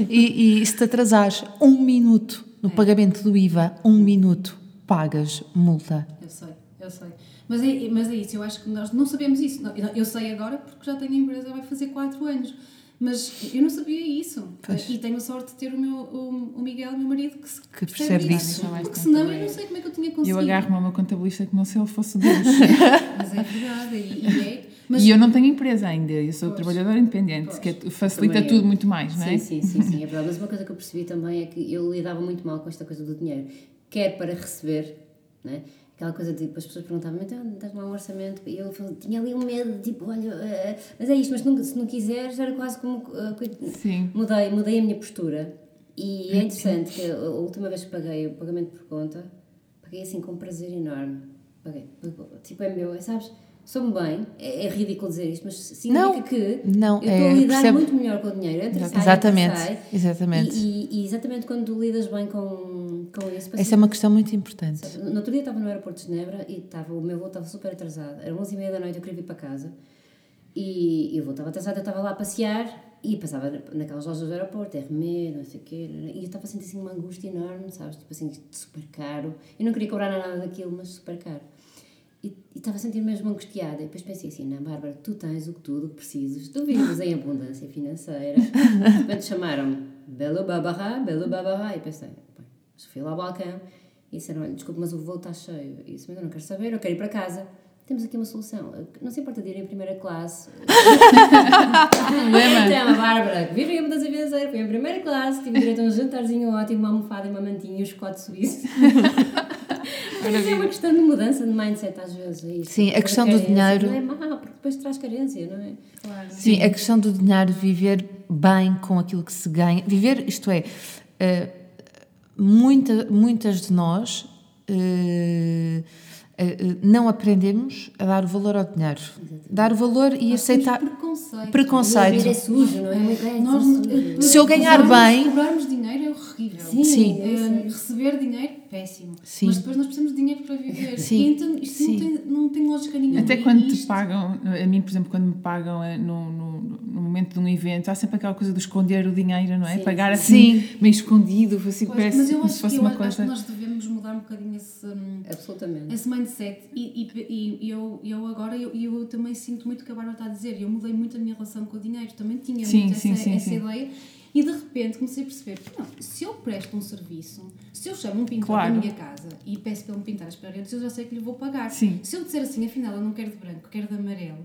e, e se te atrasares um minuto no pagamento do IVA, um minuto, pagas multa. Eu sei, eu sei. Mas é, mas é isso, eu acho que nós não sabemos isso. Eu eu sei agora porque já tenho a empresa, vai fazer 4 anos. Mas eu não sabia isso. Pois. E tenho a sorte de ter o, meu, o, o Miguel, meu marido, que, Que percebe isso. disso. Porque senão eu não sei como é que eu tinha Eu conseguido. agarro-me ao meu contabilista como se ele fosse Deus. Mas é verdade, e, e é. Mas E eu não tenho empresa ainda, eu sou Pois. trabalhadora independente, Pois. que é- facilita Também eu. tudo muito mais, não é? Sim, sim, sim, sim, é verdade. Mas uma coisa que eu percebi também é que eu lidava muito mal com esta coisa do dinheiro. Quer para receber, né? Aquela coisa de tipo, as pessoas perguntavam, então dás lá um orçamento? E eu tinha ali um medo, tipo, olha, eh, mas é isto, mas se não, se não quiseres, era quase como. coi- Sim. Mudei, mudei a minha postura. E é interessante que a última vez que paguei o pagamento por conta, paguei assim com um prazer enorme. Paguei. Tipo, é meu, sabes? Sou-me bem, é, é ridículo dizer isto, mas significa Não, que não, eu estou é, a lidar percebo. muito melhor com o dinheiro. Entra sai, Exatamente, entra e sai. exatamente. E, e- e exatamente quando tu lidas bem com, com isso. Essa é uma questão muito importante. No outro dia estava no aeroporto de Genebra e estava, o meu voo estava super atrasado. Era 11 e meia da noite, eu queria vir para casa. E, e o voo estava atrasado, eu estava lá a passear e passava naquelas lojas do aeroporto, RME, não sei o quê. E eu estava a sentir assim uma angústia enorme, sabes? Tipo assim, super caro. Eu não queria cobrar nada daquilo, mas super caro. E, estava a sentir mesmo angustiada. E depois pensei assim, não, Bárbara, tu tens o que tudo que precisas. Tu vives em abundância financeira. De repente chamaram-me Belo Babará, Belo Babará. E pensei, fui lá ao balcão e disseram, olha, desculpe, mas o voo está cheio. E disse, mas eu não quero saber, eu quero ir para casa. Temos aqui uma solução. Não se importa de ir em primeira classe. Problema. Então, a Bárbara, que vive em abundância financeira, foi em primeira classe, tive direito a um jantarzinho ótimo, uma almofada e uma mantinha e um chocolate suíço. Mas é uma questão de mudança de mindset às vezes. É isso. Sim, a questão do dinheiro- Não é mau, porque depois traz carência, não é? Claro. Sim, a questão do dinheiro, viver bem com aquilo que se ganha. Viver, isto é, eh, muita, muitas de nós eh, eh, não aprendemos a dar o valor ao dinheiro. Dar o valor e Nós aceitar. preconceito. Conceito. Viver é sujo, não é? É, Nós. Se eu ganhar bem- horrível. Sim, Sim. Eh, receber dinheiro, péssimo. Sim. Mas depois nós precisamos de dinheiro para viver. Sim. E então isto Sim. não tem, não tem lógica nenhuma. Até quando te isto- pagam, a mim, por exemplo, quando me pagam eh, no, no, no momento de um evento, há sempre aquela coisa de esconder o dinheiro, não é? Sim, Pagar assim, meio escondido, assim, Pois, parece mas eu acho que, eu acho que nós devemos mudar um bocadinho esse, hum, Absolutamente. esse mindset. E, e, e eu, eu agora eu, eu também sinto muito o que a Bárbara está a dizer. Eu mudei muito a minha relação com o dinheiro. Também tinha Sim, muito sim, essa, sim, essa sim. ideia. E de repente comecei a perceber que não, se eu presto um serviço, se eu chamo um pintor Claro. para a minha casa e peço para ele me pintar as paredes, eu já sei que lhe vou pagar. Sim. Se eu disser assim, afinal eu não quero de branco, quero de amarelo,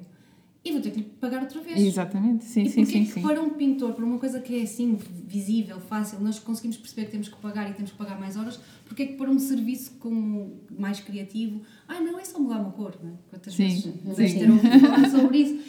eu vou ter que lhe pagar outra vez. Exatamente, sim, E sim, sim, que sim. para um pintor, para uma coisa que é assim visível, fácil, nós conseguimos perceber que temos que pagar e temos que pagar mais horas, porque é que para um serviço como mais criativo, ai não, é só mudar uma cor, não é? Quantas Sim, vezes deves ter falar sobre isso?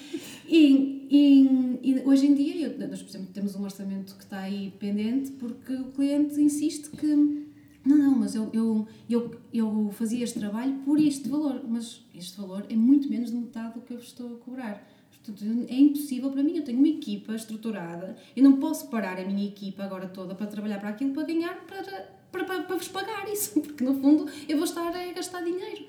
E, e- e hoje em dia, eu- nós, por exemplo, temos um orçamento que está aí pendente porque o cliente insiste que não, não, mas eu, eu, eu, eu fazia este trabalho por este valor, mas este valor é muito menos de metade do que eu estou a cobrar. Portanto, é impossível para mim. Eu tenho uma equipa estruturada, eu não posso parar a minha equipa agora toda para trabalhar para aquilo, para ganhar, para, para, para, para vos pagar isso, porque no fundo eu vou estar a gastar dinheiro.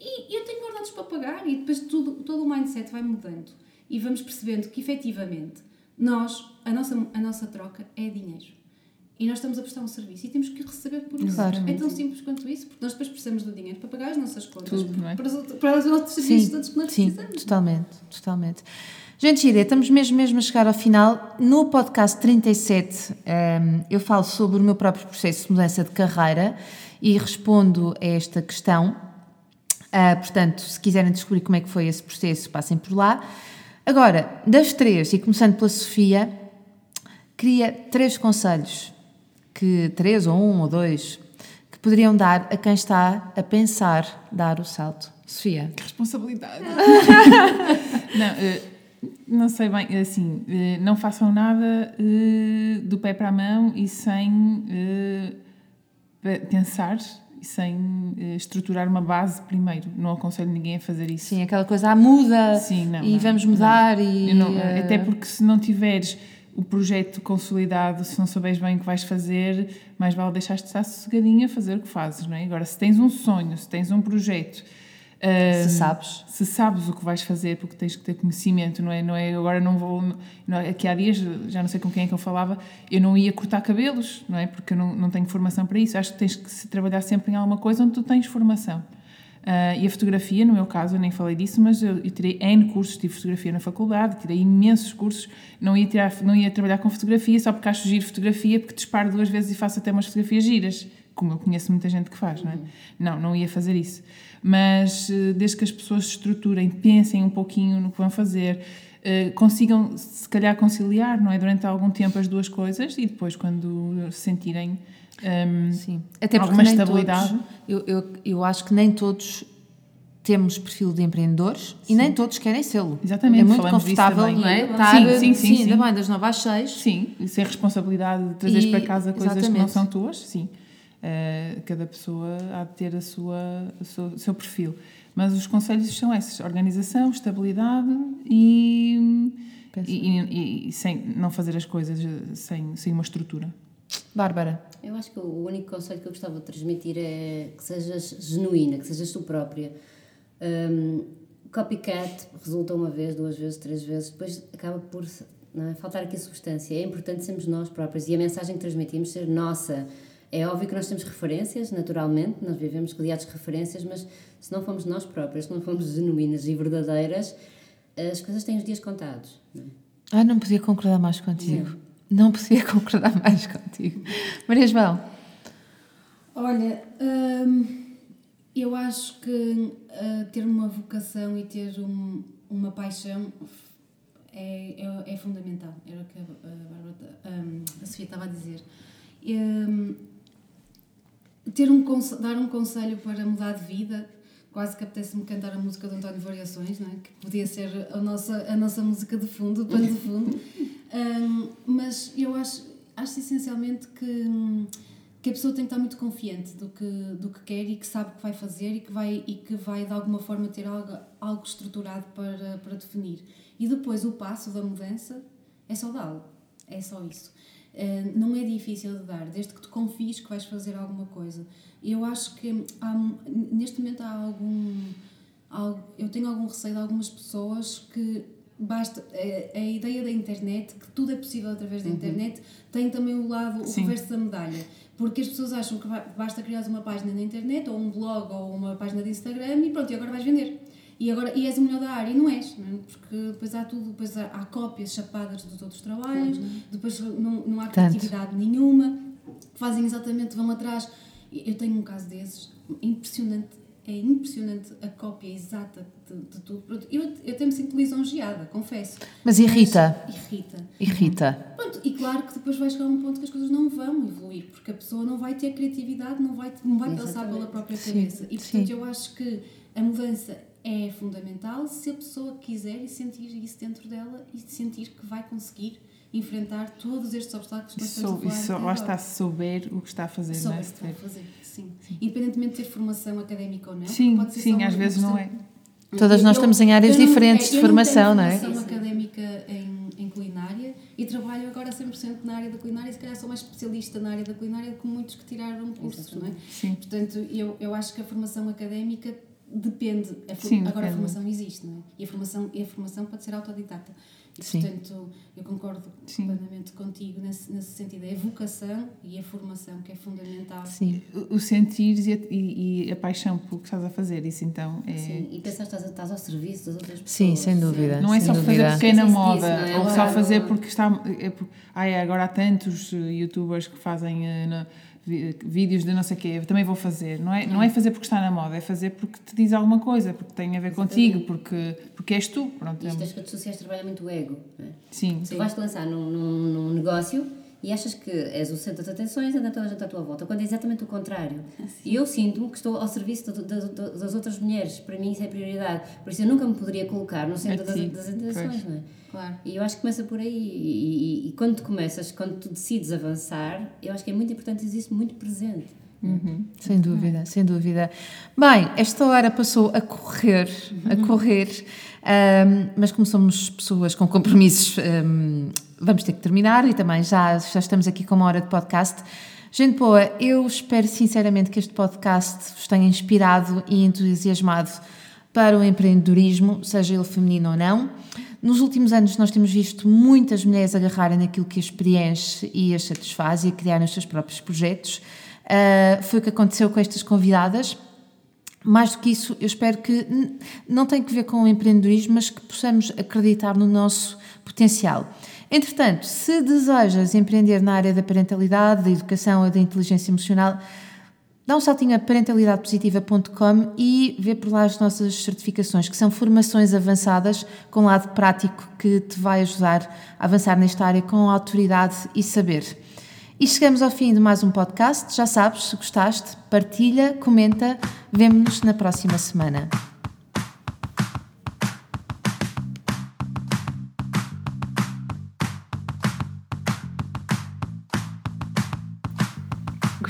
E eu tenho ordenados para pagar, e depois tudo, todo o mindset vai mudando e vamos percebendo que efetivamente nós, a nossa, a nossa troca é dinheiro. E nós estamos a prestar um serviço e temos que receber por isso. Claro. É tão simples quanto isso, porque nós depois precisamos do dinheiro para pagar as nossas contas, Tudo, é? para, os, para os outros serviços todos que nós sim, precisamos. totalmente, totalmente. Gente, gira, estamos mesmo, mesmo a chegar ao final. No podcast 37, ehm, eu falo sobre o meu próprio processo de mudança de carreira e respondo a esta questão. Ah, portanto, se quiserem descobrir como é que foi esse processo, passem por lá. Agora, das três, e começando pela Sofia, queria três conselhos, que três ou um ou dois, que poderiam dar a quem está a pensar dar o salto. Sofia. Que responsabilidade. não, eh, não sei bem, assim, eh, não façam nada eh, do pé para a mão e sem eh, pe- pensar e sem eh, estruturar uma base primeiro. Não aconselho ninguém a fazer isso. Sim, aquela coisa, ah, muda Sim, não, e não, vamos mudar e... Eu não- eh, até porque se não tiveres o projeto consolidado, se não souberes bem o que vais fazer, mais vale deixar de estar sossegadinho a fazer o que fazes, não é? Agora, se tens um sonho, se tens um projeto... Se ah, sabes. se sabes o que vais fazer, porque tens que ter conhecimento, não é? Não é agora não vou. Não, aqui há dias, já não sei com quem é que eu falava, eu não ia cortar cabelos, não é? Porque eu não, não tenho formação para isso. Acho que tens que se trabalhar sempre em alguma coisa onde tu tens formação. Ah, e a fotografia, no meu caso, eu nem falei disso, mas eu, eu tirei N cursos, tive fotografia na faculdade, tirei imensos cursos, não ia, tirar, não ia trabalhar com fotografia só porque acho giro fotografia, porque disparo duas vezes e faço até umas fotografias giras, como eu conheço muita gente que faz, não é? Não, não ia fazer isso. Mas eh, desde que as pessoas se estruturem, pensem um pouquinho no que vão fazer, eh, consigam se calhar conciliar, não é? Durante algum tempo as duas coisas e depois quando se sentirem. Ehm, Sim. Até porque Alguma estabilidade. todos- eu, eu, eu acho que nem todos temos perfil de empreendedores e nem todos querem sê-lo. Exatamente, É muito falamos confortável, não é? Sim, Estar, sim, sim, sim. ainda bem, das 9 às 6. Sim, e sem responsabilidade de trazeres E- para casa coisas que não exatamente. são tuas, sim. Eh, cada pessoa há de ter a sua, o seu, seu perfil. Mas os conselhos são esses: organização, estabilidade e, e, e- e sem não fazer as coisas eh, sem, sem uma estrutura. Bárbara. Eu acho que o único conselho que eu gostava de transmitir é que sejas genuína, que sejas tu própria. Um, copycat resulta uma vez, duas vezes, três vezes, depois acaba por é, faltar aqui a substância. É importante sermos nós próprios e a mensagem que transmitimos ser nossa. É óbvio que nós temos referências, naturalmente, nós vivemos rodeados de referências, mas se não formos nós próprias, se não formos genuínas e verdadeiras, as coisas têm os dias contados. É? Ah, não podia concordar mais contigo. Não podia concordar mais contigo. Maria João. Olha, hum, eu acho que ah, ter uma vocação e ter um- uma paixão é, é, é fundamental. Era o que a, a, Bárbara- hum, a Sofia estava a dizer. Hum, ter um, dar um conselho para mudar de vida, quase que apetece-me cantar a música do António Variações, não é? que podia ser a nossa, a nossa música de fundo, pano de fundo. Hum, mas eu acho, acho essencialmente que, que a pessoa tem que estar muito confiante do que, do que quer e que sabe o que vai fazer e que vai, e que vai de alguma forma ter algo, algo estruturado para, para definir. E depois o passo da mudança é só dá-lo. É só isso. Não é difícil de dar, desde que tu confies que vais fazer alguma coisa. Eu acho que há, neste momento há algum. algo- eu tenho algum receio de algumas pessoas que basta. A, a ideia da internet, que tudo é possível através da internet, tem também o lado, o Sim. reverso da medalha. Porque as pessoas acham que ba- basta criar uma página na internet, ou um blog, ou uma página de Instagram e pronto, e agora vais vender. E, agora, e és o melhor da área, e não és, não é? porque depois há tudo, depois há, há cópias chapadas dos outros trabalhos, depois não, não há Tanto. criatividade nenhuma, fazem exatamente, vão atrás. Eu tenho um caso desses, impressionante, é impressionante a cópia exata de, de tudo. Pronto, eu, eu até me sinto lisonjeada, confesso. Mas irrita. Irrita. Irrita. Pronto, e claro que depois vai chegar a um ponto que as coisas não vão evoluir, porque a pessoa não vai ter criatividade, não vai, não vai passar Exatamente. pela própria Sim, cabeça. E portanto sim. eu acho que a mudança é fundamental se a pessoa quiser e sentir isso dentro dela e sentir que vai conseguir enfrentar todos estes obstáculos que nós estamos a falar isso lá está, souber o que está a fazer, não é? o que Se está a fazer, sim. Independentemente de ter formação académica ou não. Sim, pode ser só sim, às vezes não é. Todas nós eu- estamos em áreas não- diferentes de eu formação, não tenho é? formação académica em, em culinária e trabalho agora 100% na área da culinária e se calhar sou mais especialista na área da culinária do que muitos que tiraram cursos, não é? Sim. Portanto, eu, eu acho que a formação académica depende. A for- Sim, agora a depende. formação existe, não é? E a formação, e a formação pode ser autodidata. Sim. Portanto, eu concordo Sim. plenamente contigo nesse, nesse sentido. É a vocação e a formação que é fundamental. Sim. O, o sentir e, a- e- e a paixão pelo que estás a fazer, isso então é. Sim, e pensar que estás, estás ao serviço das outras pessoas. Sim, sem dúvida. Não é só dúvida. fazer porque é na moda, não é? ou só Claro. fazer porque está. É, por- ai, agora há tantos youtubers que fazem eh, na- vídeos de não sei o quê, também vou fazer. Não é, não é fazer porque está na moda, é fazer porque te diz alguma coisa, porque tem a ver contigo, porque, porque és tu. Pronto, Isto é- das redes sociais trabalha muito o ego. Não é? sim. Tu vais-te lançar num, num, num negócio e achas que és o centro das atenções anda toda a gente à tua volta, quando é exatamente o contrário. E eu sinto-me que estou ao serviço de- de- de- das outras mulheres. Para mim isso é prioridade. Por isso eu nunca me poderia colocar no centro das, das atenções, pois. não é? Claro. E eu acho que começa por aí. E, e- e quando tu começas, quando tu decides avançar, eu acho que é muito importante isso muito presente. Sem dúvida, sem dúvida. Bem, esta hora passou a correr, a correr, ahm, mas como somos pessoas com compromissos, ahm, vamos ter que terminar e também já, já estamos aqui com uma hora de podcast. Gente boa, eu espero sinceramente que este podcast vos tenha inspirado e entusiasmado para o empreendedorismo, seja ele feminino ou não. Nos últimos anos nós temos visto muitas mulheres agarrarem naquilo que as preenche e as satisfaz e a criarem os seus próprios projetos. Uh, foi o que aconteceu com estas convidadas. Mais do que isso, eu espero que não tem que ver com o empreendedorismo, mas que possamos acreditar no nosso potencial. Entretanto, se desejas empreender na área da parentalidade, da educação ou da inteligência emocional, dá um saltinho a parentalidadepositiva.com e vê por lá as nossas certificações, que são formações avançadas com lado prático que te vai ajudar a avançar nesta área com autoridade e saber. E chegamos ao fim de mais um podcast. Já sabes, se gostaste, partilha, comenta. Vemo-nos na próxima semana.